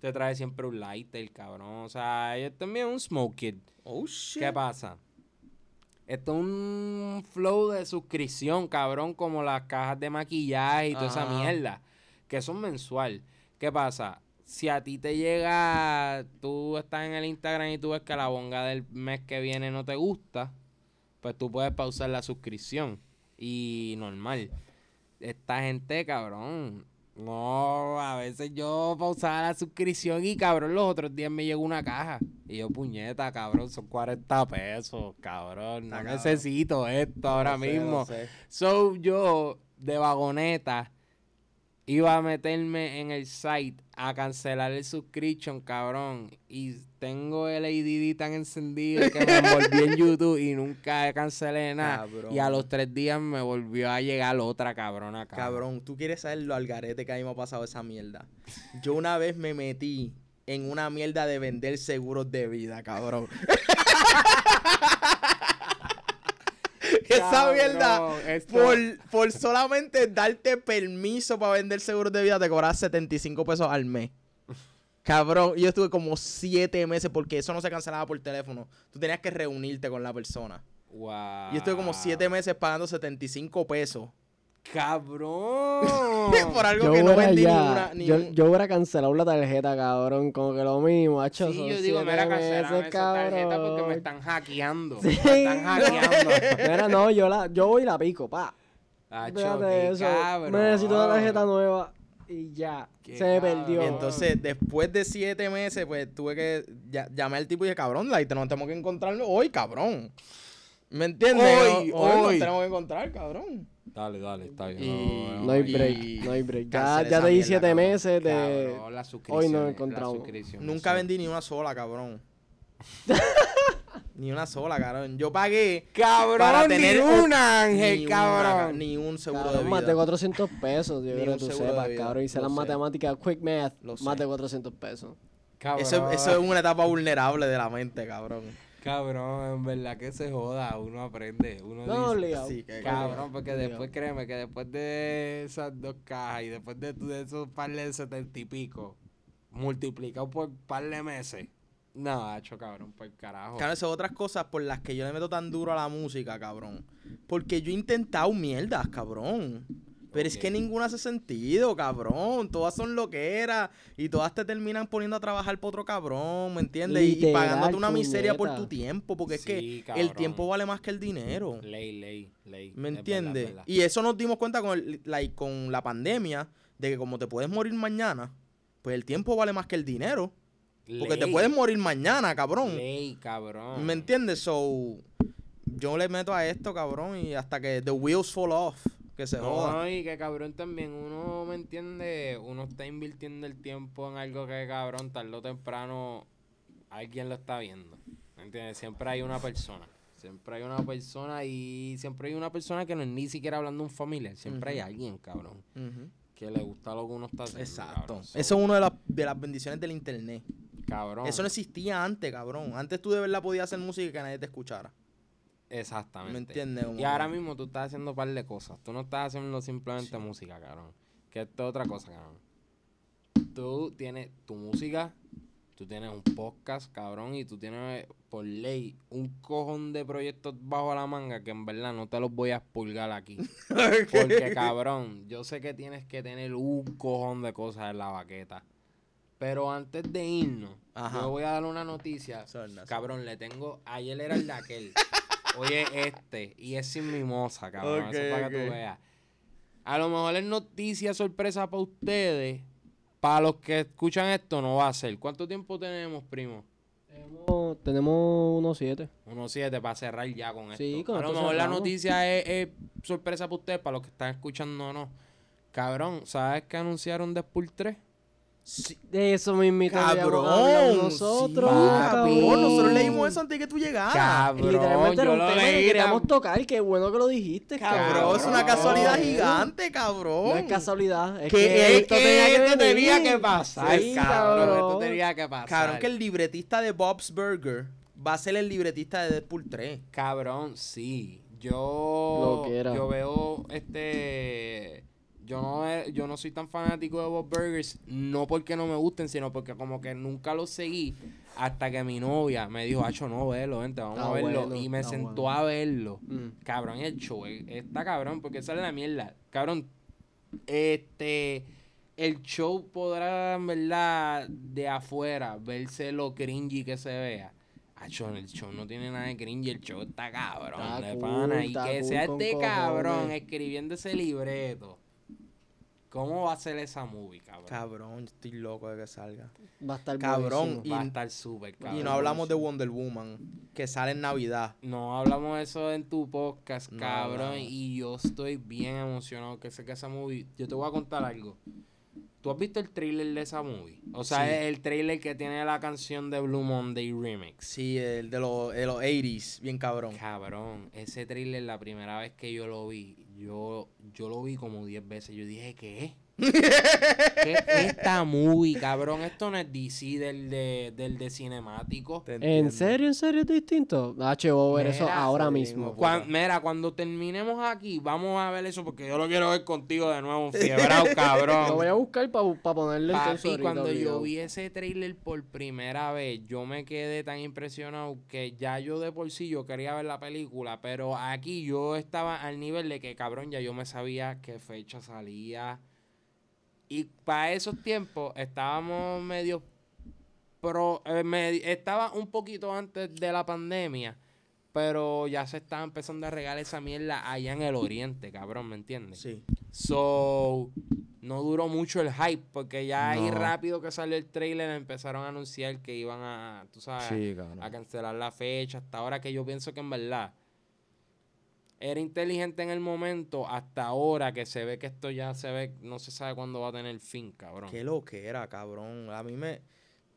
te trae siempre un lighter, cabrón, o sea, ellos también un smoke kit. Oh, shit. ¿Qué pasa? Esto es un flow de suscripción, cabrón, como las cajas de maquillaje y toda esa mierda, que son mensual. ¿Qué pasa? Si a ti te llega, tú estás en el Instagram y tú ves que la bonga del mes que viene no te gusta, pues tú puedes pausar la suscripción. Y normal. Esta gente, cabrón. No, a veces yo pausaba la suscripción y cabrón, los otros días me llegó una caja. Y yo, puñeta, cabrón, son 40 pesos, cabrón. No cabrón. necesito esto ahora No sé, mismo. no sé. So, yo, de vagoneta, iba a meterme en el site a cancelar el subscription, cabrón. Y tengo el ADD tan encendido que me envolví en YouTube y nunca cancelé nada. Cabrón. Y a los tres días me volvió a llegar otra cabrona, cabrón. Cabrón, tú quieres saber lo algarete que a mí me ha pasado esa mierda. Yo una vez me metí en una mierda de vender seguros de vida, cabrón. Esa mierda, esto- por, por solamente darte permiso para vender seguros de vida, te cobras 75 pesos al mes. Cabrón, yo estuve como 7 meses porque eso no se cancelaba por teléfono. Tú tenías que reunirte con la persona. Wow. Yo estuve como 7 meses pagando 75 pesos. Cabrón. por algo Yo que no vendí ya- ninguna. ni yo, yo hubiera cancelado la tarjeta, cabrón. Como que lo mismo, hacho. Sí, yo digo, mira, cancelame meses, esa tarjeta porque me están hackeando. Sí. Me están hackeando. Mira, no, yo, la, yo voy y la pico, pa. Acho, Fíjate qué eso. cabrón. Necesito una tarjeta nueva. Y ya. Qué se me cabrón. perdió. Y entonces, después de siete meses, pues tuve que. Ya, llamé al tipo y dije, cabrón, like, nos tenemos que encontrarlo hoy, cabrón. ¿Me entiendes? Hoy, hoy, nos hoy. tenemos que encontrar, cabrón. Dale, dale, está bien. Y- No hay y- break, no hay break. Ya, ya te di siete cabrón. meses de... Cabrón, las hoy no encontramos. Nunca vendí ni una sola, cabrón. ni una sola, cabrón. Yo pagué. Cabrón, Para tener ni una, Ángel, ni una, cabrón. ni un seguro Cabrón, de más vida. de 400 pesos, yo creo que tú sepas, cabrón. Hice las matemáticas, quick math, Lo más sé. de 400 pesos. Cabrón, Eso, eso es una etapa vulnerable de la mente, cabrón. Cabrón, en verdad que se joda, uno aprende, uno No, dice... Sí, que- Cabrón, porque después créeme que después de esas dos cajas y después de, tu- de esos par de setenta y pico, multiplicado por par de meses. No, hecho cabrón, por carajo. Claro, esas otras cosas por las que yo le meto tan duro a la música, cabrón. Porque yo he intentado mierdas, cabrón. Pero es que ninguna hace sentido, cabrón. Todas son loqueras y todas te terminan poniendo a trabajar por otro cabrón, ¿me entiendes? Y- pagándote una miseria por tu tiempo, porque es que el tiempo vale más que el dinero. Ley, ley, ley. ¿Me entiendes? Y eso nos dimos cuenta con, el- like, con la pandemia, de que como te puedes morir mañana, pues el tiempo vale más que el dinero. Porque te puedes morir mañana, cabrón. Ley, cabrón. ¿Me entiendes? So, yo le meto a esto, cabrón, y hasta que the wheels fall off, que se joda. No, y que cabrón también, uno, ¿me entiende? Uno está invirtiendo el tiempo en algo que, cabrón, tarde o temprano alguien lo está viendo. ¿Me entiendes? Siempre hay una persona. Siempre hay una persona y siempre hay una persona que no es ni siquiera hablando de un familiar. Siempre hay alguien, cabrón, que le gusta lo que uno está haciendo. Exacto. cabrón. Eso es una de las, de las bendiciones del internet. Cabrón. Eso no existía antes, cabrón. Antes tú de verdad podías hacer música y que nadie te escuchara. Exactamente. ¿Me entiendes? Y ahora mismo tú estás haciendo un par de cosas. Tú no estás haciendo simplemente música, cabrón. Que esto es otra cosa, cabrón. Tú tienes tu música, tú tienes un podcast, cabrón, y tú tienes por ley un cojón de proyectos bajo la manga que en verdad no te los voy a expulgar aquí. Porque, cabrón, yo sé que tienes que tener un cojón de cosas en la baqueta. Pero antes de irnos, Ajá. yo voy a dar una noticia. Sorry, no, Cabrón, le tengo. Ayer era el de aquel. Hoy es este. Y es sin mimosa, cabrón. Eso Ok, es para que tú veas. A lo mejor es noticia sorpresa para ustedes. Para los que escuchan esto, no va a ser. ¿Cuánto tiempo tenemos, primo? Tenemos, tenemos unos siete. Unos siete para cerrar ya con esto. Sí, con a lo esto mejor la noticia es, es sorpresa para ustedes, para los que están escuchando o no. Cabrón, ¿sabes que anunciaron Deadpool 3? Sí. De eso mismito Cabrón, nosotros. sí, cabrón, nosotros leímos eso antes de que tú llegaras. Cabrón, Literalmente era un tema que queríamos tocar. Qué bueno que lo dijiste, Cabrón, cabrón. es una casualidad gigante, cabrón. No es casualidad. Es Que que, es esto tenía que esto tenía que pasar, Sí, cabrón. Esto cabrón. tenía que pasar. Cabrón, que el libretista de Bob's Burger va a ser el libretista de Deadpool 3. Cabrón, sí. Yo, Lo que era. yo veo este. Yo no, yo no soy tan fanático de Bob Burgers, no porque no me gusten, sino porque como que nunca los seguí hasta que mi novia me dijo, Hacho, no, velo, vente, vamos Está a verlo. bueno, y me sentó bueno. a verlo. Mm. Cabrón, el show está cabrón, porque sale la mierda. Cabrón, este. El show podrá, en verdad, de afuera, verse lo cringy que se vea. Acho, el show no tiene nada de cringy, el show está cabrón, Está de cool, pana. Y que cool sea este cabrón cojones. escribiendo ese libreto. ¿Cómo va a ser esa movie, cabrón? Cabrón, estoy loco de que salga. Va a estar Cabrón, buenísimo. Va a y- estar súper cabrón. Y no hablamos de Wonder Woman, que sale en Navidad. No hablamos de eso en tu podcast, No cabrón. Y yo estoy bien emocionado que sé que esa movie. Yo te voy a contar algo. ¿Tú has visto el trailer de esa movie? O sea, Sí. es el trailer que tiene la canción de Blue Monday Remix. Sí, el de los, de los 80s, bien cabrón. Cabrón, ese trailer la primera vez que yo lo vi, yo, yo lo vi como 10 veces. Yo dije, ¿qué? ¿Qué es esta movie, cabrón? Esto no es DC del de, del de cinemático. ¿En serio, en serio es distinto? H, voy a ver eso ahora mismo. mismo. Cuan- mira, cuando terminemos aquí, vamos a ver eso porque yo lo quiero ver contigo de nuevo, fiebrado, cabrón. Lo voy a buscar para ponerle entonces Papi, ahorita cuando yo vi ese trailer por primera vez, yo me quedé tan impresionado que ya yo de por sí yo quería ver la película, pero aquí yo estaba al nivel de que cabrón ya yo me sabía qué fecha salía. Y para esos tiempos estábamos medio pro, eh, medi- estaba un poquito antes de la pandemia, pero ya se estaba empezando a regalar esa mierda allá en el oriente, cabrón, ¿me entiendes? Sí. So, no duró mucho el hype porque ya ahí rápido que salió el trailer empezaron a anunciar que iban a, tú sabes, a cancelar la fecha. Hasta ahora que yo pienso que en verdad era inteligente en el momento, hasta ahora que se ve que esto ya se ve, no se sabe cuándo va a tener fin, cabrón. Qué lo que era, cabrón. A mí me.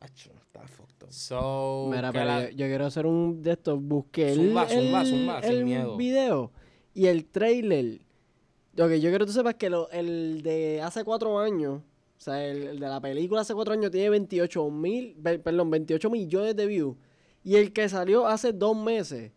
Acho, está fucked up. So, Mira, pero la- yo, yo quiero hacer un de estos. Busqué el, Zumba, zumba, el- zumba, sin el miedo. video y el trailer. Lo que yo quiero que tú sepas que lo- el de hace cuatro años, o sea, el, el de la película hace cuatro años tiene 28 mil, perdón, 28 millones de views. Y el que salió hace dos meses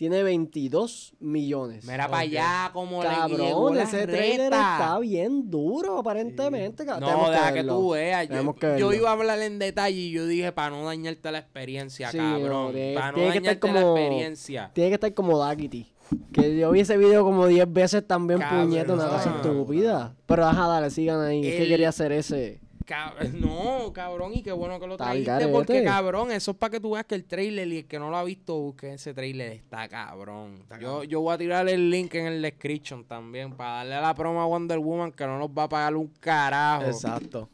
tiene 22 millones. mira para allá como le llegó Cabrón, la ese trailer está bien duro, aparentemente. tenemos No, deja que verlo. tú veas. Yo, que yo iba a hablar en detalle y yo dije para no dañarte la experiencia, Sí, cabrón. para no tiene que estar dañarte la como- experiencia. Tiene que estar como Daggity. Que yo vi ese video como 10 veces también, Cabrón. puñeta, una cosa estúpida. Pero ajá, dale, sigan ahí. Es que El- quería hacer ese. Cab- no, cabrón, y qué bueno que lo trajiste porque, cabrón, eso es para que tú veas que el trailer y el que no lo ha visto, busque ese trailer, está cabrón. Está yo, cabrón. yo voy a tirar el link en el description también para darle a la promo a Wonder Woman que no nos va a pagar un carajo. Exacto.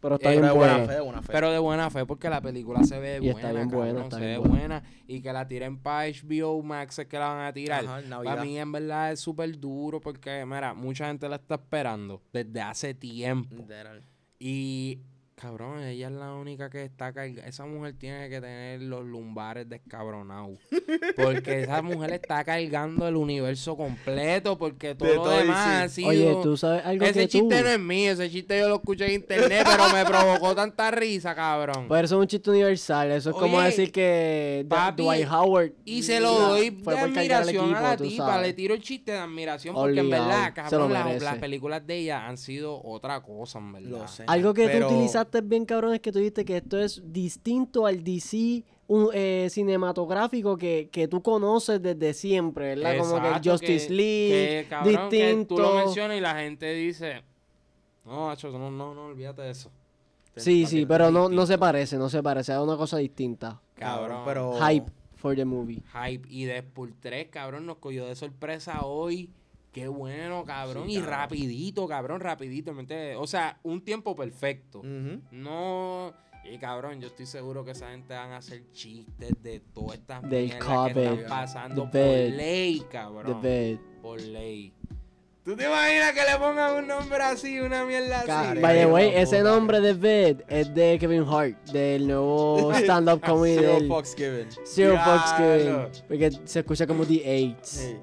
Pero está Eh, bien Pero de buena bueno. fe, de buena fe. Pero de buena fe, porque la película se ve Y buena. está bien buena, cabrón, está se bien ve buena. buena. Y que la tiren para HBO Max es que la van a tirar. Ajá. Para mí, en verdad, es súper duro porque, mira, mucha gente la está esperando desde hace tiempo. Literal. Y Cabrón, ella es la única que está cargando. Esa mujer tiene que tener los lumbares descabronados. Porque esa mujer está cargando el universo completo. Porque todo De lo todo demás ha sido. Oye, tú sabes algo ese que tú... chiste no es mío, ese chiste yo lo escuché en internet, pero me provocó tanta risa, cabrón. Pues eso es un chiste universal. Eso es como decir que papi, Dwight Howard. Y se lo doy fue de admiración a la tipa. sabes. Le tiro el chiste de admiración porque en verdad, cabrón, las, las películas de ella han sido otra cosa, en verdad. Lo sé. Algo que Pero- tú utilizaste bien, cabrón, es que tú dijiste que esto es distinto al DC un, eh, cinematográfico que, que tú conoces desde siempre, ¿verdad? como que Justice que- League, que, cabrón, que distinto. tú lo mencionas y la gente dice, no, macho, no, no, no, olvídate de eso. sí, sí, pero no, no se parece, no se parece, es una cosa distinta. Cabrón, pero. Hype for the movie. Hype. Y Deadpool 3, cabrón, nos cogió de sorpresa hoy. Qué bueno, cabrón. Sí, y cabrón. rapidito, cabrón, rapidito. ¿me entiendes? O sea, un tiempo perfecto. No. Y cabrón, yo estoy seguro que esa gente van a hacer chistes de todas estas mierdas que están pasando the por bed, ley, The cabrón. Bed. Por ley. ¿Tú te imaginas que le pongan un nombre así, una mierda así? By the Ay, way, ese nombre de Bed es de Kevin Hart, del nuevo stand-up comedy Zero fucks given. Zero Fox Kevin. Porque se escucha como The Eights. Sí.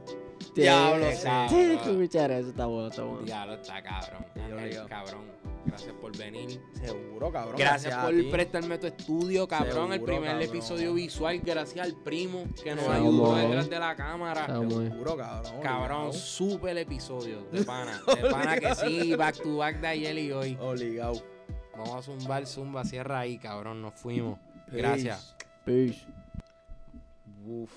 Tiene- Diablo, Tienes sí. que escuchar eso, está bueno, está bueno. Diablo, está cabrón. Ángel, cabrón. Gracias por venir. Seguro, cabrón. Gracias por ti. prestarme tu estudio, cabrón. el primer cabrón. episodio visual, gracias al primo que nos Seguro. ayudó detrás de la cámara. Seguro, cabrón. Cabrón, súper episodio de pana. De pana que sí, back to back de ayer y hoy. Obligado. Vamos a zumbar, zumba, cierra ahí, cabrón. Nos fuimos. Peace. Gracias. Peace. Uf.